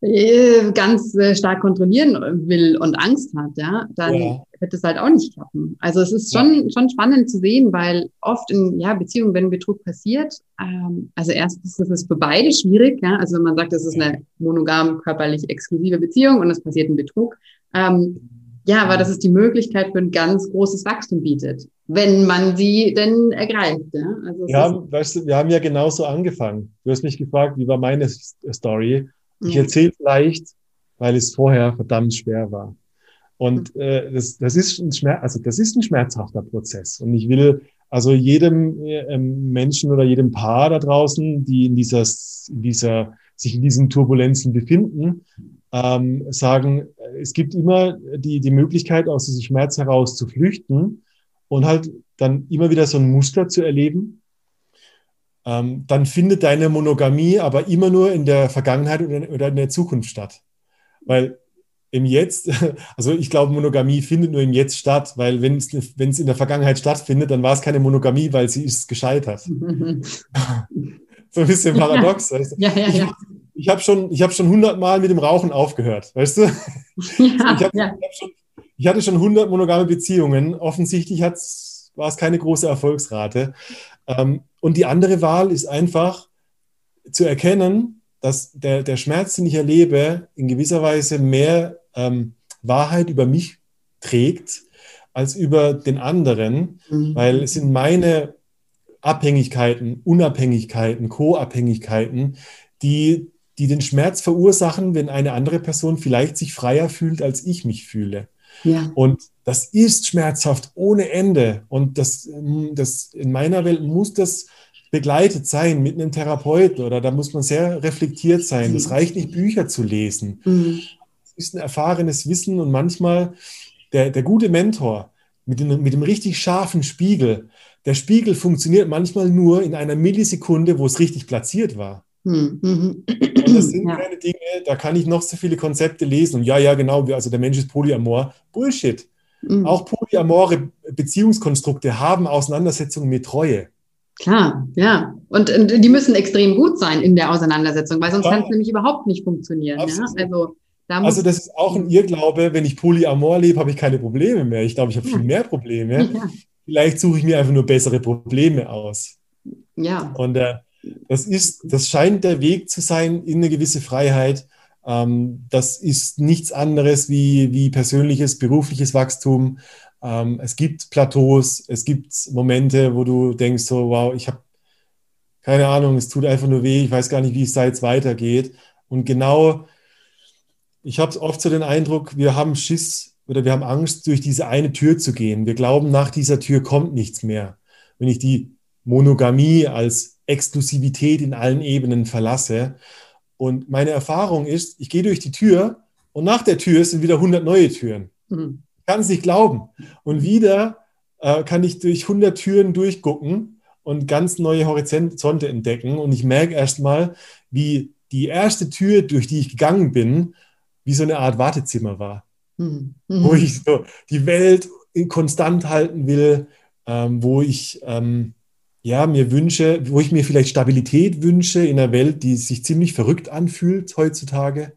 äh, ganz äh, stark kontrollieren will und Angst hat, ja, dann ja. wird es halt auch nicht klappen. Also es ist schon, ja. schon spannend zu sehen, weil oft in ja, Beziehungen, wenn Betrug passiert, ähm, also erstens ist es für beide schwierig, ja, also wenn man sagt, es ist eine monogam körperlich exklusive Beziehung und es passiert ein Betrug, ähm, ja, aber dass es die Möglichkeit für ein ganz großes Wachstum bietet, wenn man sie denn ergreift. Ja, also ja weißt du, wir haben ja genauso angefangen. Du hast mich gefragt, wie war meine Story? Ich erzähle vielleicht, weil es vorher verdammt schwer war. Und mhm. äh, das, das, ist ein Schmerz, also das ist ein schmerzhafter Prozess. Und ich will also jedem äh, Menschen oder jedem Paar da draußen, die in dieser, in dieser sich in diesen Turbulenzen befinden, ähm, sagen, es gibt immer die, die Möglichkeit, aus diesem Schmerz heraus zu flüchten und halt dann immer wieder so ein Muster zu erleben. Ähm, dann findet deine Monogamie aber immer nur in der Vergangenheit oder, oder in der Zukunft statt. Weil im Jetzt, <laughs> also ich glaube, Monogamie findet nur im Jetzt statt, weil wenn es, in der Vergangenheit stattfindet, dann war es keine Monogamie, weil sie ist gescheitert. <laughs> <laughs> so ein bisschen paradox. Ja, ja, ja, ja. Ich, ich habe schon, hab schon hundertmal mit dem Rauchen aufgehört, weißt du? <laughs> Ja, ich, hab, ja. ich, schon, ich hatte schon hundert monogame Beziehungen. Offensichtlich war es keine große Erfolgsrate. Ähm, und die andere Wahl ist einfach zu erkennen, dass der, der Schmerz, den ich erlebe, in gewisser Weise mehr ähm, Wahrheit über mich trägt als über den anderen, mhm. weil es sind meine Abhängigkeiten, Unabhängigkeiten, Co-Abhängigkeiten, die, die den Schmerz verursachen, wenn eine andere Person vielleicht sich freier fühlt, als ich mich fühle. Ja. Und das ist schmerzhaft ohne Ende. Und das, das in meiner Welt muss das begleitet sein mit einem Therapeuten oder da muss man sehr reflektiert sein. Das reicht nicht, Bücher zu lesen. Mhm. Das ist ein erfahrenes Wissen und manchmal der, der gute Mentor mit dem, mit dem richtig scharfen Spiegel, der Spiegel funktioniert manchmal nur in einer Millisekunde, wo es richtig platziert war. Mhm. Und das sind ja. keine Dinge, da kann ich noch so viele Konzepte lesen. Und ja, ja, genau, also der Mensch ist polyamor. Bullshit. Mhm. Auch polyamore Beziehungskonstrukte haben Auseinandersetzungen mit Treue. Klar, ja. Und, und, die müssen extrem gut sein in der Auseinandersetzung, weil sonst kann es nämlich überhaupt nicht funktionieren. Ja? Also, da also das ist auch ein Irrglaube, wenn ich Polyamor lebe, habe ich keine Probleme mehr. Ich glaube, ich habe ja. viel mehr Probleme. <laughs> Vielleicht suche ich mir einfach nur bessere Probleme aus. Ja. Und äh, das ist, das scheint der Weg zu sein in eine gewisse Freiheit. Ähm, das ist nichts anderes wie, wie persönliches, berufliches Wachstum. Ähm, es gibt Plateaus, es gibt Momente, wo du denkst, so, wow, ich habe keine Ahnung, es tut einfach nur weh, ich weiß gar nicht, wie es da jetzt weitergeht. Und genau, ich habe oft so den Eindruck, wir haben Schiss oder wir haben Angst, durch diese eine Tür zu gehen. Wir glauben, nach dieser Tür kommt nichts mehr. Wenn ich die Monogamie als Exklusivität in allen Ebenen verlasse. Und meine Erfahrung ist, ich gehe durch die Tür und nach der Tür sind wieder 100 neue Türen. Mhm kann es nicht glauben. Und wieder äh, kann ich durch 100 Türen durchgucken und ganz neue Horizonte entdecken. Und ich merke erst mal, wie die erste Tür, durch die ich gegangen bin, wie so eine Art Wartezimmer war. Mhm. Wo ich so die Welt konstant halten will, ähm, wo ich ähm, ja, mir wünsche, wo ich mir vielleicht Stabilität wünsche in einer Welt, die sich ziemlich verrückt anfühlt heutzutage.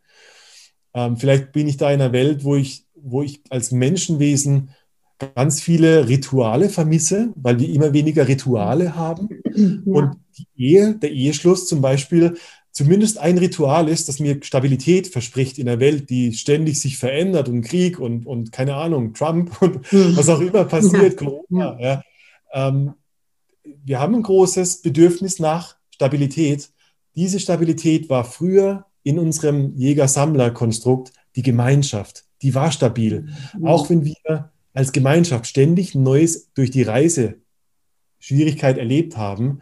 Ähm, vielleicht bin ich da in einer Welt, wo ich wo ich als Menschenwesen ganz viele Rituale vermisse, weil wir immer weniger Rituale haben. Ja. Und die Ehe, der Eheschluss zum Beispiel, zumindest ein Ritual ist, das mir Stabilität verspricht in einer Welt, die ständig sich verändert und Krieg und, und keine Ahnung, Trump und was auch immer passiert, Corona. Ja. Ähm, wir haben ein großes Bedürfnis nach Stabilität. Diese Stabilität war früher in unserem Jäger-Sammler-Konstrukt die Gemeinschaft die war stabil. Mhm. Auch wenn wir als Gemeinschaft ständig Neues durch die Reise Schwierigkeit erlebt haben,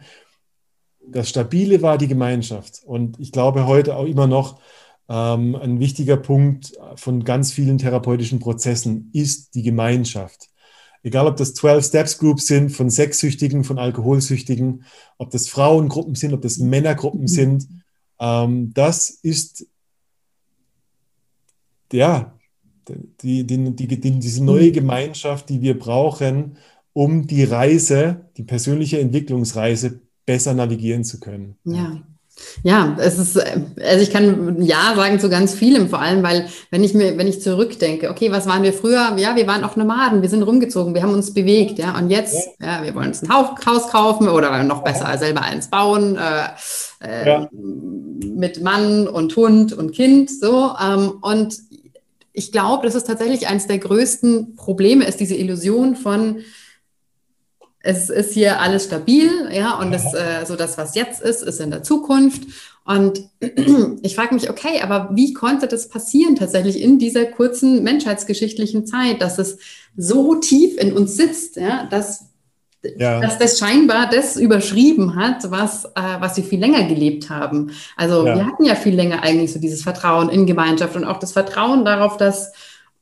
das Stabile war die Gemeinschaft. Und ich glaube heute auch immer noch, ähm, ein wichtiger Punkt von ganz vielen therapeutischen Prozessen ist die Gemeinschaft. Egal, ob das 12 Steps Groups sind von Sexsüchtigen, von Alkoholsüchtigen, ob das Frauengruppen sind, ob das Männergruppen mhm. sind, ähm, das ist ja die, die, die, diese neue Gemeinschaft, die wir brauchen, um die Reise, die persönliche Entwicklungsreise besser navigieren zu können. Ja. Ja, es ist, also ich kann Ja sagen zu ganz vielem, vor allem, weil wenn ich mir, wenn ich zurückdenke, okay, was waren wir früher? Ja, wir waren auch Nomaden, wir sind rumgezogen, wir haben uns bewegt, ja, und jetzt, ja, wir wollen uns ein Haus kaufen oder noch besser selber eins bauen, äh, äh, ja. mit Mann und Hund und Kind, so, ähm, und ich glaube, das ist tatsächlich eines der größten Probleme, ist diese Illusion von, es ist hier alles stabil, ja, und das, äh, so das, was jetzt ist, ist in der Zukunft. Und <clears throat> ich frage mich, okay, aber wie konnte das passieren tatsächlich in dieser kurzen menschheitsgeschichtlichen Zeit, dass es so tief in uns sitzt, ja, dass ja. dass das scheinbar das überschrieben hat, was, äh, was wir viel länger gelebt haben. Also ja. wir hatten ja viel länger eigentlich so dieses Vertrauen in Gemeinschaft und auch das Vertrauen darauf, dass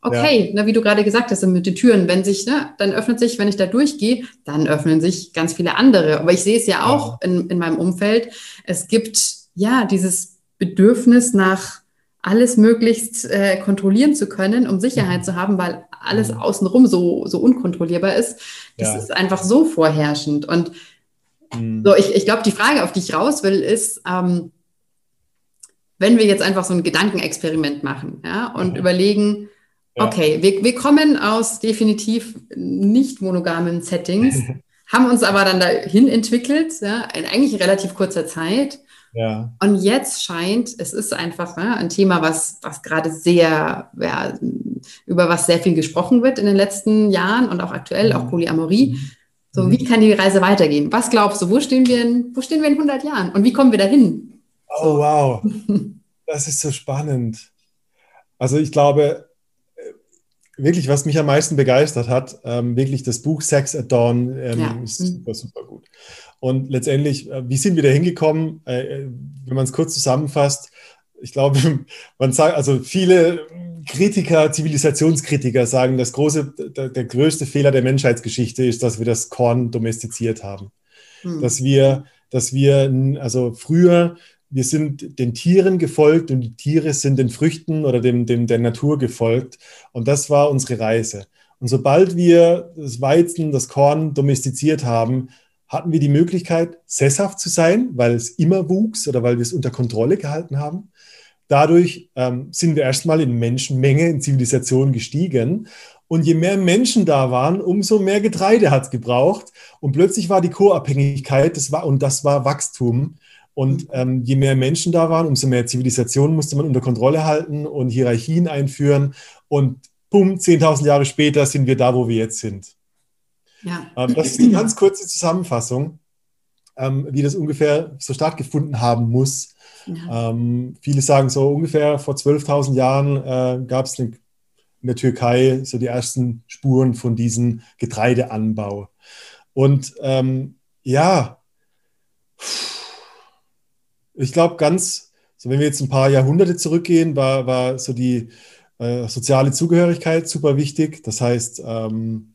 okay, ja. ne, wie du gerade gesagt hast, mit den Türen, wenn sich, ne, dann öffnet sich, wenn ich da durchgehe, dann öffnen sich ganz viele andere. Aber ich sehe es ja auch in, in meinem Umfeld. Es gibt ja dieses Bedürfnis nach alles möglichst äh, kontrollieren zu können, um Sicherheit mhm. zu haben, weil alles mhm. außenrum so, so unkontrollierbar ist. Das ja. ist einfach so vorherrschend. Und mhm. so, ich, ich glaube, die Frage, auf die ich raus will, ist, ähm, wenn wir jetzt einfach so ein Gedankenexperiment machen ja, und mhm. überlegen, Okay, wir, wir kommen aus definitiv nicht monogamen Settings, <laughs> haben uns aber dann dahin entwickelt, ja, in eigentlich relativ kurzer Zeit. Ja. Und jetzt scheint, es ist einfach ja, ein Thema, was, was gerade sehr, ja, über was sehr viel gesprochen wird in den letzten Jahren und auch aktuell, auch mhm. Polyamorie. Mhm. So, mhm. wie kann die Reise weitergehen? Was glaubst du, wo stehen wir in, wo stehen wir in 100 Jahren? Und wie kommen wir dahin? Oh, wow. <laughs> Das ist so spannend. Also ich glaube, wirklich, was mich am meisten begeistert hat, ähm, wirklich das Buch Sex at Dawn ähm, ja. ist mhm. super, super gut. Und letztendlich, äh, wie sind wir da hingekommen? Äh, äh wenn man es kurz zusammenfasst, ich glaube, <laughs> man sagt, also viele Kritiker, Zivilisationskritiker sagen, das große, der, der größte Fehler der Menschheitsgeschichte ist, dass wir das Korn domestiziert haben. Mhm. Dass wir, dass wir, also früher wir sind den Tieren gefolgt und die Tiere sind den Früchten oder dem, dem, der Natur gefolgt. Und das war unsere Reise. Und sobald wir das Weizen, das Korn domestiziert haben, hatten wir die Möglichkeit, sesshaft zu sein, weil es immer wuchs oder weil wir es unter Kontrolle gehalten haben. Dadurch ähm, sind wir erstmal in Menschenmenge, in Zivilisation gestiegen. Und je mehr Menschen da waren, umso mehr Getreide hat es gebraucht. Und plötzlich war die Co-Abhängigkeit, das war, und das war Wachstum. Und mhm. ähm, je mehr Menschen da waren, umso mehr Zivilisation musste man unter Kontrolle halten und Hierarchien einführen. Und bumm, 10.000 Jahre später sind wir da, wo wir jetzt sind. Ja. Ähm, das ist die ganz kurze Zusammenfassung, ähm, wie das ungefähr so stattgefunden haben muss. Ja. Ähm, viele sagen so, ungefähr vor 12.000 Jahren äh, gab es in der Türkei so die ersten Spuren von diesem Getreideanbau. Und ähm, ja, ich glaube, ganz, so wenn wir jetzt ein paar Jahrhunderte zurückgehen, war, war so die äh, soziale Zugehörigkeit super wichtig. Das heißt, ähm,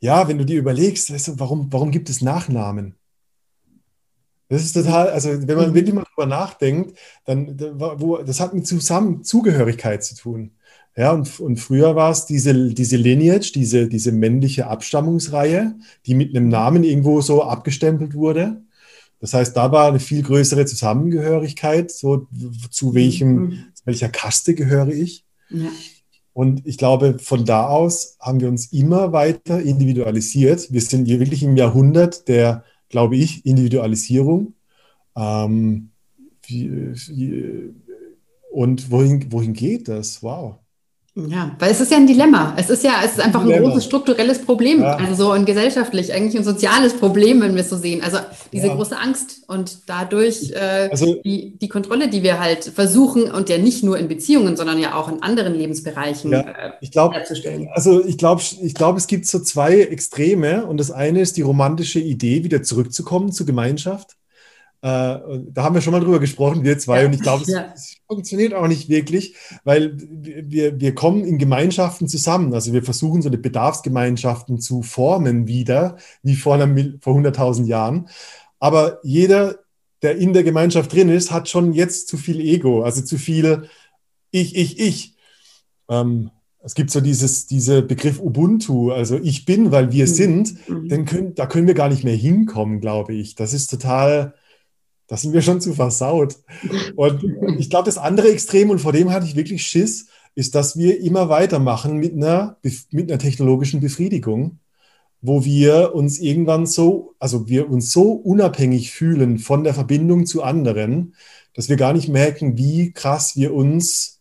ja, wenn du dir überlegst, weißt du, warum, warum gibt es Nachnamen? Das ist total, also wenn man mhm. wirklich mal drüber nachdenkt, dann wo, das hat mit zusammen Zugehörigkeit zu tun. Ja, und, und früher war es diese, diese Lineage, diese, diese männliche Abstammungsreihe, die mit einem Namen irgendwo so abgestempelt wurde. Das heißt, da war eine viel größere Zusammengehörigkeit, so zu welchem, mhm. welcher Kaste gehöre ich. Ja. Und ich glaube, von da aus haben wir uns immer weiter individualisiert. Wir sind hier wirklich im Jahrhundert der, glaube ich, Individualisierung. Ähm, wie, wie, und wohin, wohin geht das? Wow. Ja, weil es ist ja ein Dilemma. Es ist ja, es ist einfach ein Dilemma. großes strukturelles Problem, ja. also so ein gesellschaftlich, eigentlich ein soziales Problem, wenn wir es so sehen. Also diese ja. große Angst und dadurch äh, also, die, die Kontrolle, die wir halt versuchen und ja nicht nur in Beziehungen, sondern ja auch in anderen Lebensbereichen ja, äh, ich glaub, herzustellen. Also ich glaube, ich glaub, es gibt so zwei Extreme und das eine ist die romantische Idee, wieder zurückzukommen zur Gemeinschaft. Äh, da haben wir schon mal drüber gesprochen, wir zwei, und ich glaube, es, ja. funktioniert auch nicht wirklich, weil wir, wir kommen in Gemeinschaften zusammen. Also wir versuchen so eine Bedarfsgemeinschaften zu formen wieder, wie vor, vor 100.000 Jahren. Aber jeder, der in der Gemeinschaft drin ist, hat schon jetzt zu viel Ego, also zu viel Ich, ich, ich. Ähm, es gibt so dieses, diese Begriff Ubuntu, also ich bin, weil wir mhm. sind, mhm. Dann können, da können wir gar nicht mehr hinkommen, glaube ich. Das ist total, da sind wir schon zu versaut. Und ich glaube, das andere Extrem, und vor dem hatte ich wirklich Schiss, ist, dass wir immer weitermachen mit einer, mit einer technologischen Befriedigung, wo wir uns irgendwann so, also wir uns so unabhängig fühlen von der Verbindung zu anderen, dass wir gar nicht merken, wie krass wir uns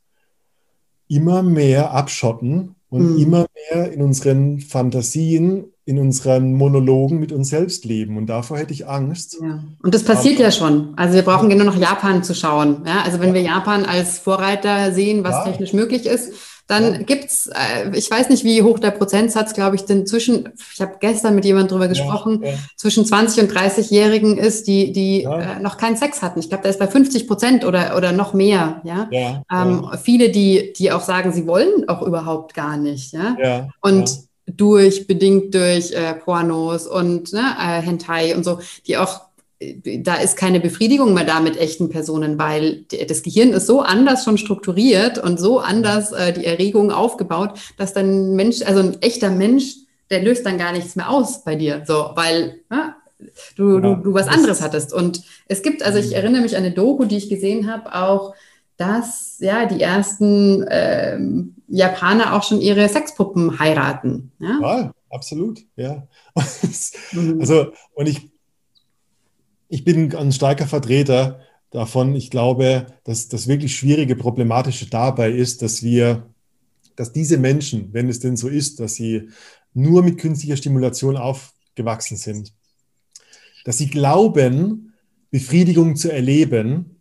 immer mehr abschotten und mhm. immer mehr in unseren Fantasien in unseren Monologen mit uns selbst leben. Und davor hätte ich Angst. Ja. Und das passiert Aber, ja schon. Also wir brauchen ja. nur nach Japan zu schauen. Ja, also wenn wir Japan als Vorreiter sehen, was ja. technisch möglich ist, dann ja. gibt's, äh, ich weiß nicht, wie hoch der Prozentsatz, glaube ich, denn zwischen, ich habe gestern mit jemandem drüber gesprochen, ja, ja. zwischen 20 und 30-Jährigen ist, die, die äh, noch keinen Sex hatten. Ich glaube, da ist bei 50 Prozent oder, oder noch mehr, ja. Ähm, viele, die, die auch sagen, sie wollen auch überhaupt gar nicht, ja. Und durch, bedingt durch äh, Pornos und ne, äh, Hentai und so, die auch da ist keine Befriedigung mehr da mit echten Personen, weil das Gehirn ist so anders schon strukturiert und so anders äh, die Erregung aufgebaut, dass dann ein Mensch, also ein echter Mensch, der löst dann gar nichts mehr aus bei dir, so, weil ja, du, ja, du, du was anderes hattest. Und es gibt, also ich mhm. erinnere mich an eine Doku, die ich gesehen habe, auch, dass ja die ersten ähm, Japaner auch schon ihre Sexpuppen heiraten. Ja, ja absolut, ja. Mhm. <laughs> also, und ich ich bin ein starker Vertreter davon. Ich glaube, dass das wirklich schwierige, problematische dabei ist, dass wir, dass diese Menschen, wenn es denn so ist, dass sie nur mit künstlicher Stimulation aufgewachsen sind, dass sie glauben, Befriedigung zu erleben,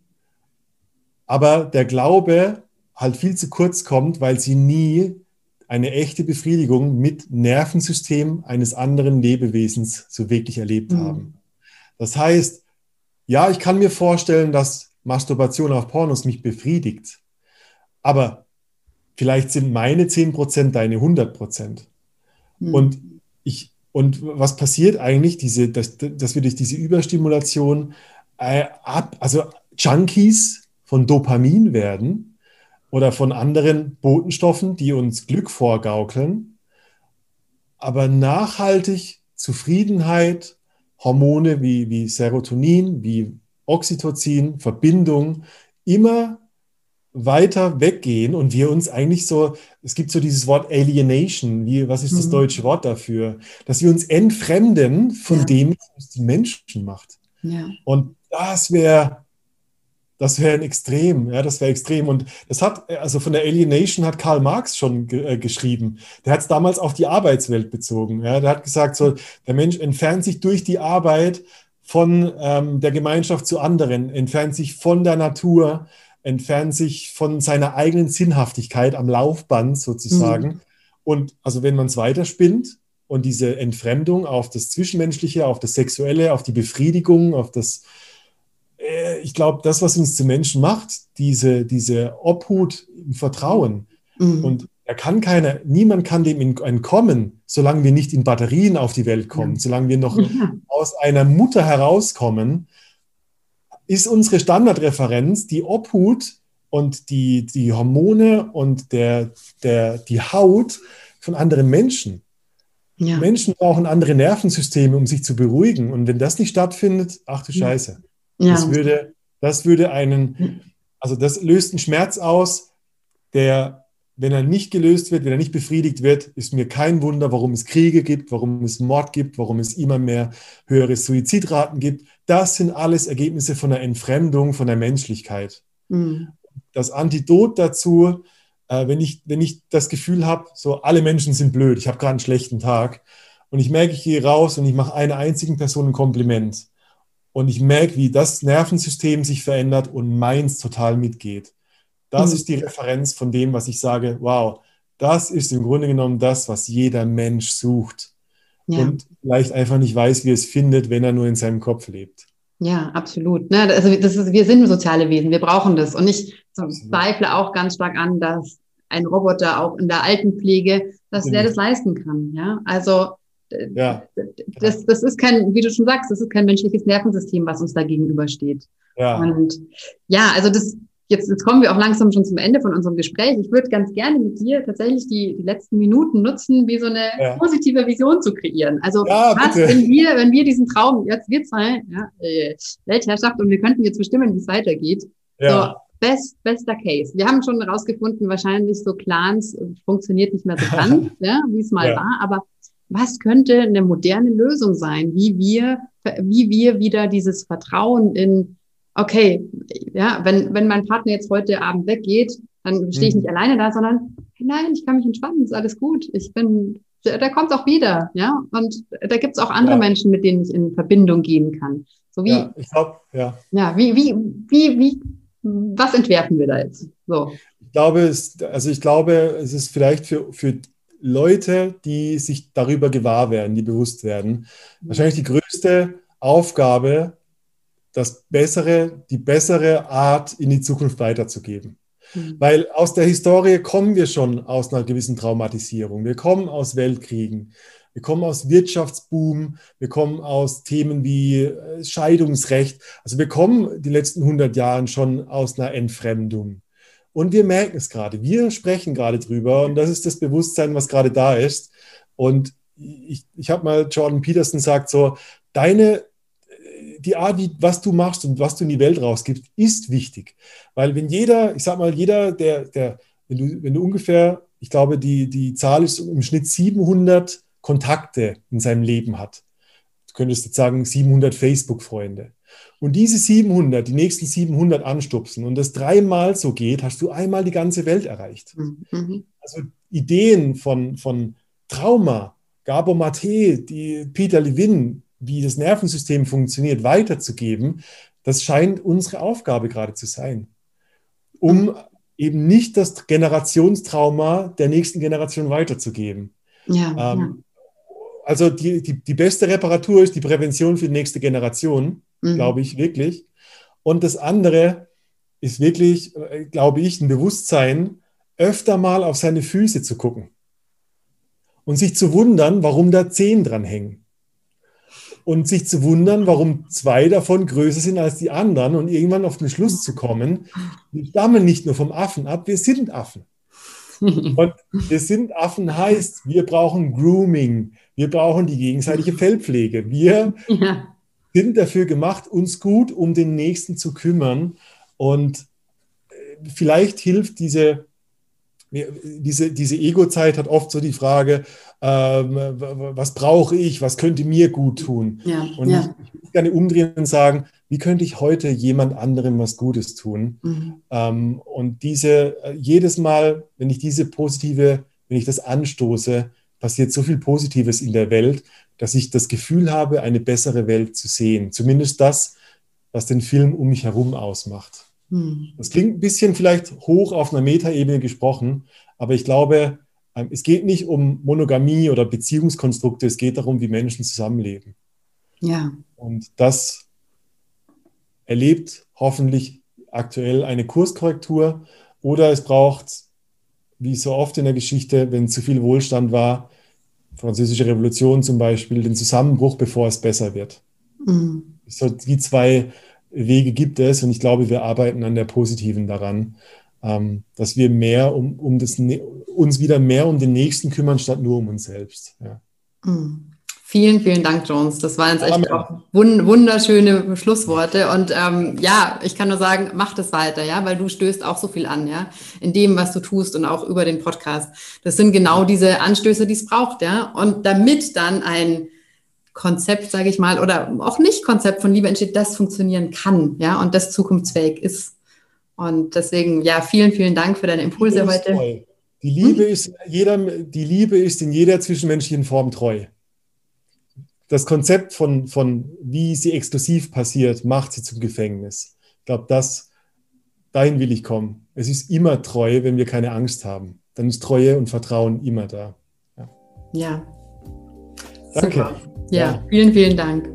aber der Glaube halt viel zu kurz kommt, weil sie nie eine echte Befriedigung mit Nervensystem eines anderen Lebewesens so wirklich erlebt mhm. haben. Das heißt, ja, ich kann mir vorstellen, dass Masturbation auf Pornos mich befriedigt, aber vielleicht sind meine 10% deine 100%. Mhm. Und, ich, und was passiert eigentlich, diese, dass, dass wir durch diese Überstimulation äh, ab, also Junkies von Dopamin werden oder von anderen Botenstoffen, die uns Glück vorgaukeln, aber nachhaltig Zufriedenheit, Hormone wie, wie Serotonin, wie Oxytocin, Verbindung immer weiter weggehen und wir uns eigentlich so, es gibt so dieses Wort Alienation, wie, was ist das mhm. deutsche Wort dafür? Dass wir uns entfremden von ja. dem, was die Menschen macht. Ja. Und das wäre das wäre ein Extrem, ja, das wäre extrem. Und das hat, also von der Alienation hat Karl Marx schon ge äh, geschrieben. Der hat es damals auf die Arbeitswelt bezogen. Ja. Der hat gesagt, so, der Mensch entfernt sich durch die Arbeit von ähm, der Gemeinschaft zu anderen, entfernt sich von der Natur, entfernt sich von seiner eigenen Sinnhaftigkeit am Laufband sozusagen. Mhm. Und also wenn man es weiterspinnt und diese Entfremdung auf das Zwischenmenschliche, auf das Sexuelle, auf die Befriedigung, auf das äh, ich glaube, das, was uns zu Menschen macht, diese, diese Obhut im Vertrauen. Mhm. Und er kann keiner, niemand kann dem entkommen, solange wir nicht in Batterien auf die Welt kommen, ja. solange wir noch ja. aus einer Mutter herauskommen, ist unsere Standardreferenz die Obhut und die, die Hormone und der, der, die Haut von anderen Menschen. Ja. Menschen brauchen andere Nervensysteme, um sich zu beruhigen. Und wenn das nicht stattfindet, ach du Scheiße. Ja. Das, würde, das würde einen, also das löst einen Schmerz aus, der, wenn er nicht gelöst wird, wenn er nicht befriedigt wird, ist mir kein Wunder, warum es Kriege gibt, warum es Mord gibt, warum es immer mehr höhere Suizidraten gibt. Das sind alles Ergebnisse von der Entfremdung, von der Menschlichkeit. Mhm. Das Antidot dazu, äh, wenn, ich, wenn ich das Gefühl habe, so alle Menschen sind blöd, ich habe gerade einen schlechten Tag und ich merke, ich gehe raus und ich mache einer einzigen Person ein Kompliment und ich merke, wie das Nervensystem sich verändert und meins total mitgeht. Das mhm. ist die Referenz von dem, was ich sage, wow, das ist im Grunde genommen das, was jeder Mensch sucht ja. und vielleicht einfach nicht weiß, wie es findet, wenn er nur in seinem Kopf lebt. Ja, absolut. Ne, also das ist, wir sind soziale Wesen, wir brauchen das. Und ich zweifle auch ganz stark an, dass ein Roboter auch in der Altenpflege, dass mhm. der das leisten kann. Ja, also ja. Das, das ist kein, wie du schon sagst, das ist kein menschliches Nervensystem, was uns da gegenübersteht. Ja. Und ja, also das, jetzt, jetzt kommen wir auch langsam schon zum Ende von unserem Gespräch. Ich würde ganz gerne mit dir tatsächlich die, die letzten Minuten nutzen, wie so eine ja. positive Vision zu kreieren. Also ja, was, wenn wir, wenn wir diesen Traum, jetzt wir zwei, ja, äh, Weltherrschaft und wir könnten jetzt bestimmen, wie es weitergeht. Ja. So, Best, bester Case. Wir haben schon herausgefunden, wahrscheinlich so Clans funktioniert nicht mehr so ganz, <laughs> ja, wie es mal ja. war, aber was könnte eine moderne Lösung sein, wie wir, wie wir wieder dieses Vertrauen in, okay, ja, wenn, wenn mein Partner jetzt heute Abend weggeht, dann stehe ich mhm. nicht alleine da, sondern nein, ich kann mich entspannen, ist alles gut. Ich bin, der kommt auch wieder, ja. Und da gibt es auch andere ja. Menschen, mit denen ich in Verbindung gehen kann. So wie, ja, ich glaube, ja. Ja, wie, wie, wie, wie, was entwerfen wir da jetzt? So. Ich glaube, es, also ich glaube, es ist vielleicht für, für Leute, die sich darüber gewahr werden, die bewusst werden, mhm. wahrscheinlich die größte Aufgabe, das bessere, die bessere Art in die Zukunft weiterzugeben. Mhm. Weil aus der Historie kommen wir schon aus einer gewissen Traumatisierung. Wir kommen aus Weltkriegen. Wir kommen aus Wirtschaftsboom. Wir kommen aus Themen wie äh, Scheidungsrecht. Also wir kommen die letzten 100 Jahre schon aus einer Entfremdung. Und wir merken es gerade. Wir sprechen gerade drüber. Und das ist das Bewusstsein, was gerade da ist. Und ich, ich habe mal Jordan Peterson gesagt, so, deine die Art, wie, was du machst und was du in die Welt rausgibst, ist wichtig. Weil wenn jeder, ich sag mal, jeder, der, der wenn, du, wenn du ungefähr, ich glaube, die, die Zahl ist im Schnitt 700 Kontakte in seinem Leben hat. Du könntest jetzt sagen 700 Facebook-Freunde. Und diese 700, die nächsten 700 anstupsen und das dreimal so geht, hast du einmal die ganze Welt erreicht. Mhm. Also Ideen von, von Trauma, Gabor Mate, die Peter Levin, wie das Nervensystem funktioniert, weiterzugeben, das scheint unsere Aufgabe gerade zu sein. Um eben nicht das Generationstrauma der nächsten Generation weiterzugeben. Ja, ähm, ja. Also die, die, die beste Reparatur ist die Prävention für die nächste Generation, mhm. glaube ich wirklich. Und das andere ist wirklich, äh, glaube ich, ein Bewusstsein, öfter mal auf seine Füße zu gucken und sich zu wundern, warum da Zehen dran hängen und sich zu wundern, warum zwei davon größer sind als die anderen und irgendwann auf den Schluss zu kommen, wir stammen nicht nur vom Affen ab, wir sind Affen. <laughs> Und wir sind Affen heißt, wir brauchen Grooming, wir brauchen die gegenseitige Fellpflege. Wir ja. Sind dafür gemacht, uns gut um den Nächsten zu kümmern. Und äh, vielleicht hilft diese diese, diese Ego-Zeit hat oft so die Frage, ähm, was brauche ich, was könnte mir gut tun? Ja, und ja. Ich, ich würde gerne umdrehen und sagen, wie könnte ich heute jemand anderem was Gutes tun? Mhm. Ähm, und diese, äh, jedes Mal, wenn ich diese positive, wenn ich das anstoße, passiert so viel Positives in der Welt, dass ich das Gefühl habe, eine bessere Welt zu sehen. Zumindest das, was den Film um mich herum ausmacht. Hm. Das klingt ein bisschen vielleicht hoch auf einer Metaebene gesprochen, aber ich glaube, ähm, es geht nicht um Monogamie oder Beziehungskonstrukte, es geht darum, wie Menschen zusammenleben. Ja. Und das erlebt hoffentlich aktuell eine Kurskorrektur oder es braucht, wie so oft in der Geschichte, wenn zu viel Wohlstand war, Französische Revolution zum Beispiel, den Zusammenbruch, bevor es besser wird. Mhm. So die zwei Wege gibt es und ich glaube, wir arbeiten an der positiven daran, ähm, dass wir mehr um, um das, uns wieder mehr um den Nächsten kümmern, statt nur um uns selbst. Ja. Mhm. Vielen, vielen Dank, Jones. Das waren jetzt echt auch wunderschöne Schlussworte. Und ähm, ja, ich kann nur sagen, mach das weiter, ja, weil du stößt auch so viel an, ja, in dem, was du tust und auch über den Podcast. Das sind genau diese Anstöße, die es braucht, ja. Und damit dann ein Konzept, sage ich mal, oder auch nicht Konzept von Liebe entsteht, das funktionieren kann, ja, und das zukunftsfähig ist. Und deswegen, ja, vielen, vielen Dank für deine Impulse heute. Die Liebe hm? ist jeder, die Liebe ist in jeder zwischenmenschlichen Form treu. Das Konzept von, von wie sie exklusiv passiert, macht sie zum Gefängnis. Ich glaube, das, dahin will ich kommen. Es ist immer treu, wenn wir keine Angst haben. Dann ist Treue und Vertrauen immer da. Ja. ja. Danke. Super. Ja, vielen, vielen Dank.